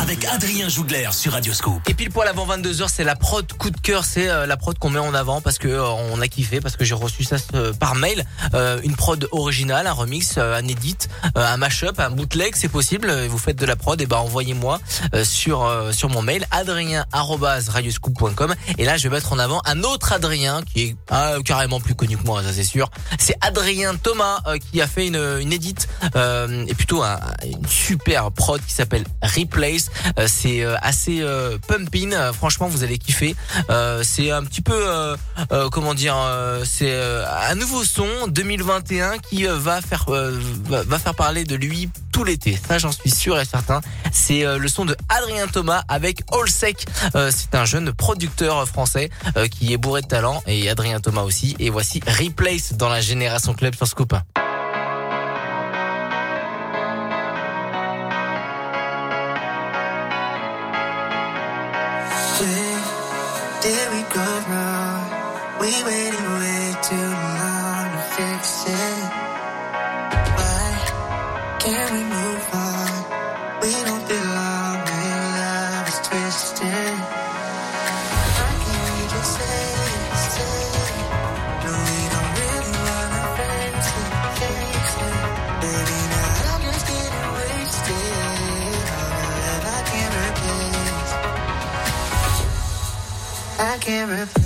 Avec Adrien Jougler sur Radioscope. Et pile poil avant 22h, c'est la prod coup de cœur, c'est euh, la prod qu'on met en avant parce que euh, on a kiffé, parce que j'ai reçu ça euh, par mail, Euh, une prod originale, un remix, euh, un edit, euh, un mashup, un bootleg, c'est possible. Euh, Vous faites de la prod, et ben envoyez-moi euh, sur euh, sur mon mail adrien@radioscoop.com et là je vais mettre en avant un autre Adrien qui est ah, carrément plus connu que moi, ça c'est sûr. C'est Adrien Thomas euh, qui a fait une une edit euh, et plutôt un- une super prod qui s'appelle Replace. Euh, c'est euh, assez euh, pumping. Euh, franchement, vous allez kiffer. C'est un petit peu, comment dire, c'est un nouveau son 2021 qui va faire va, faire parler de lui tout l'été. Ça, j'en suis sûr et certain. C'est le son de Adrien Thomas avec All Sec. C'est un jeune producteur français qui est bourré de talent et Adrien Thomas aussi. Et voici Replace dans la génération club sur Scoop. Waited way too long to fix it. Why can't we move on? We don't love is twisted. Can't no, we don't really wanna it, just getting wasted love I can't replace. I can't replace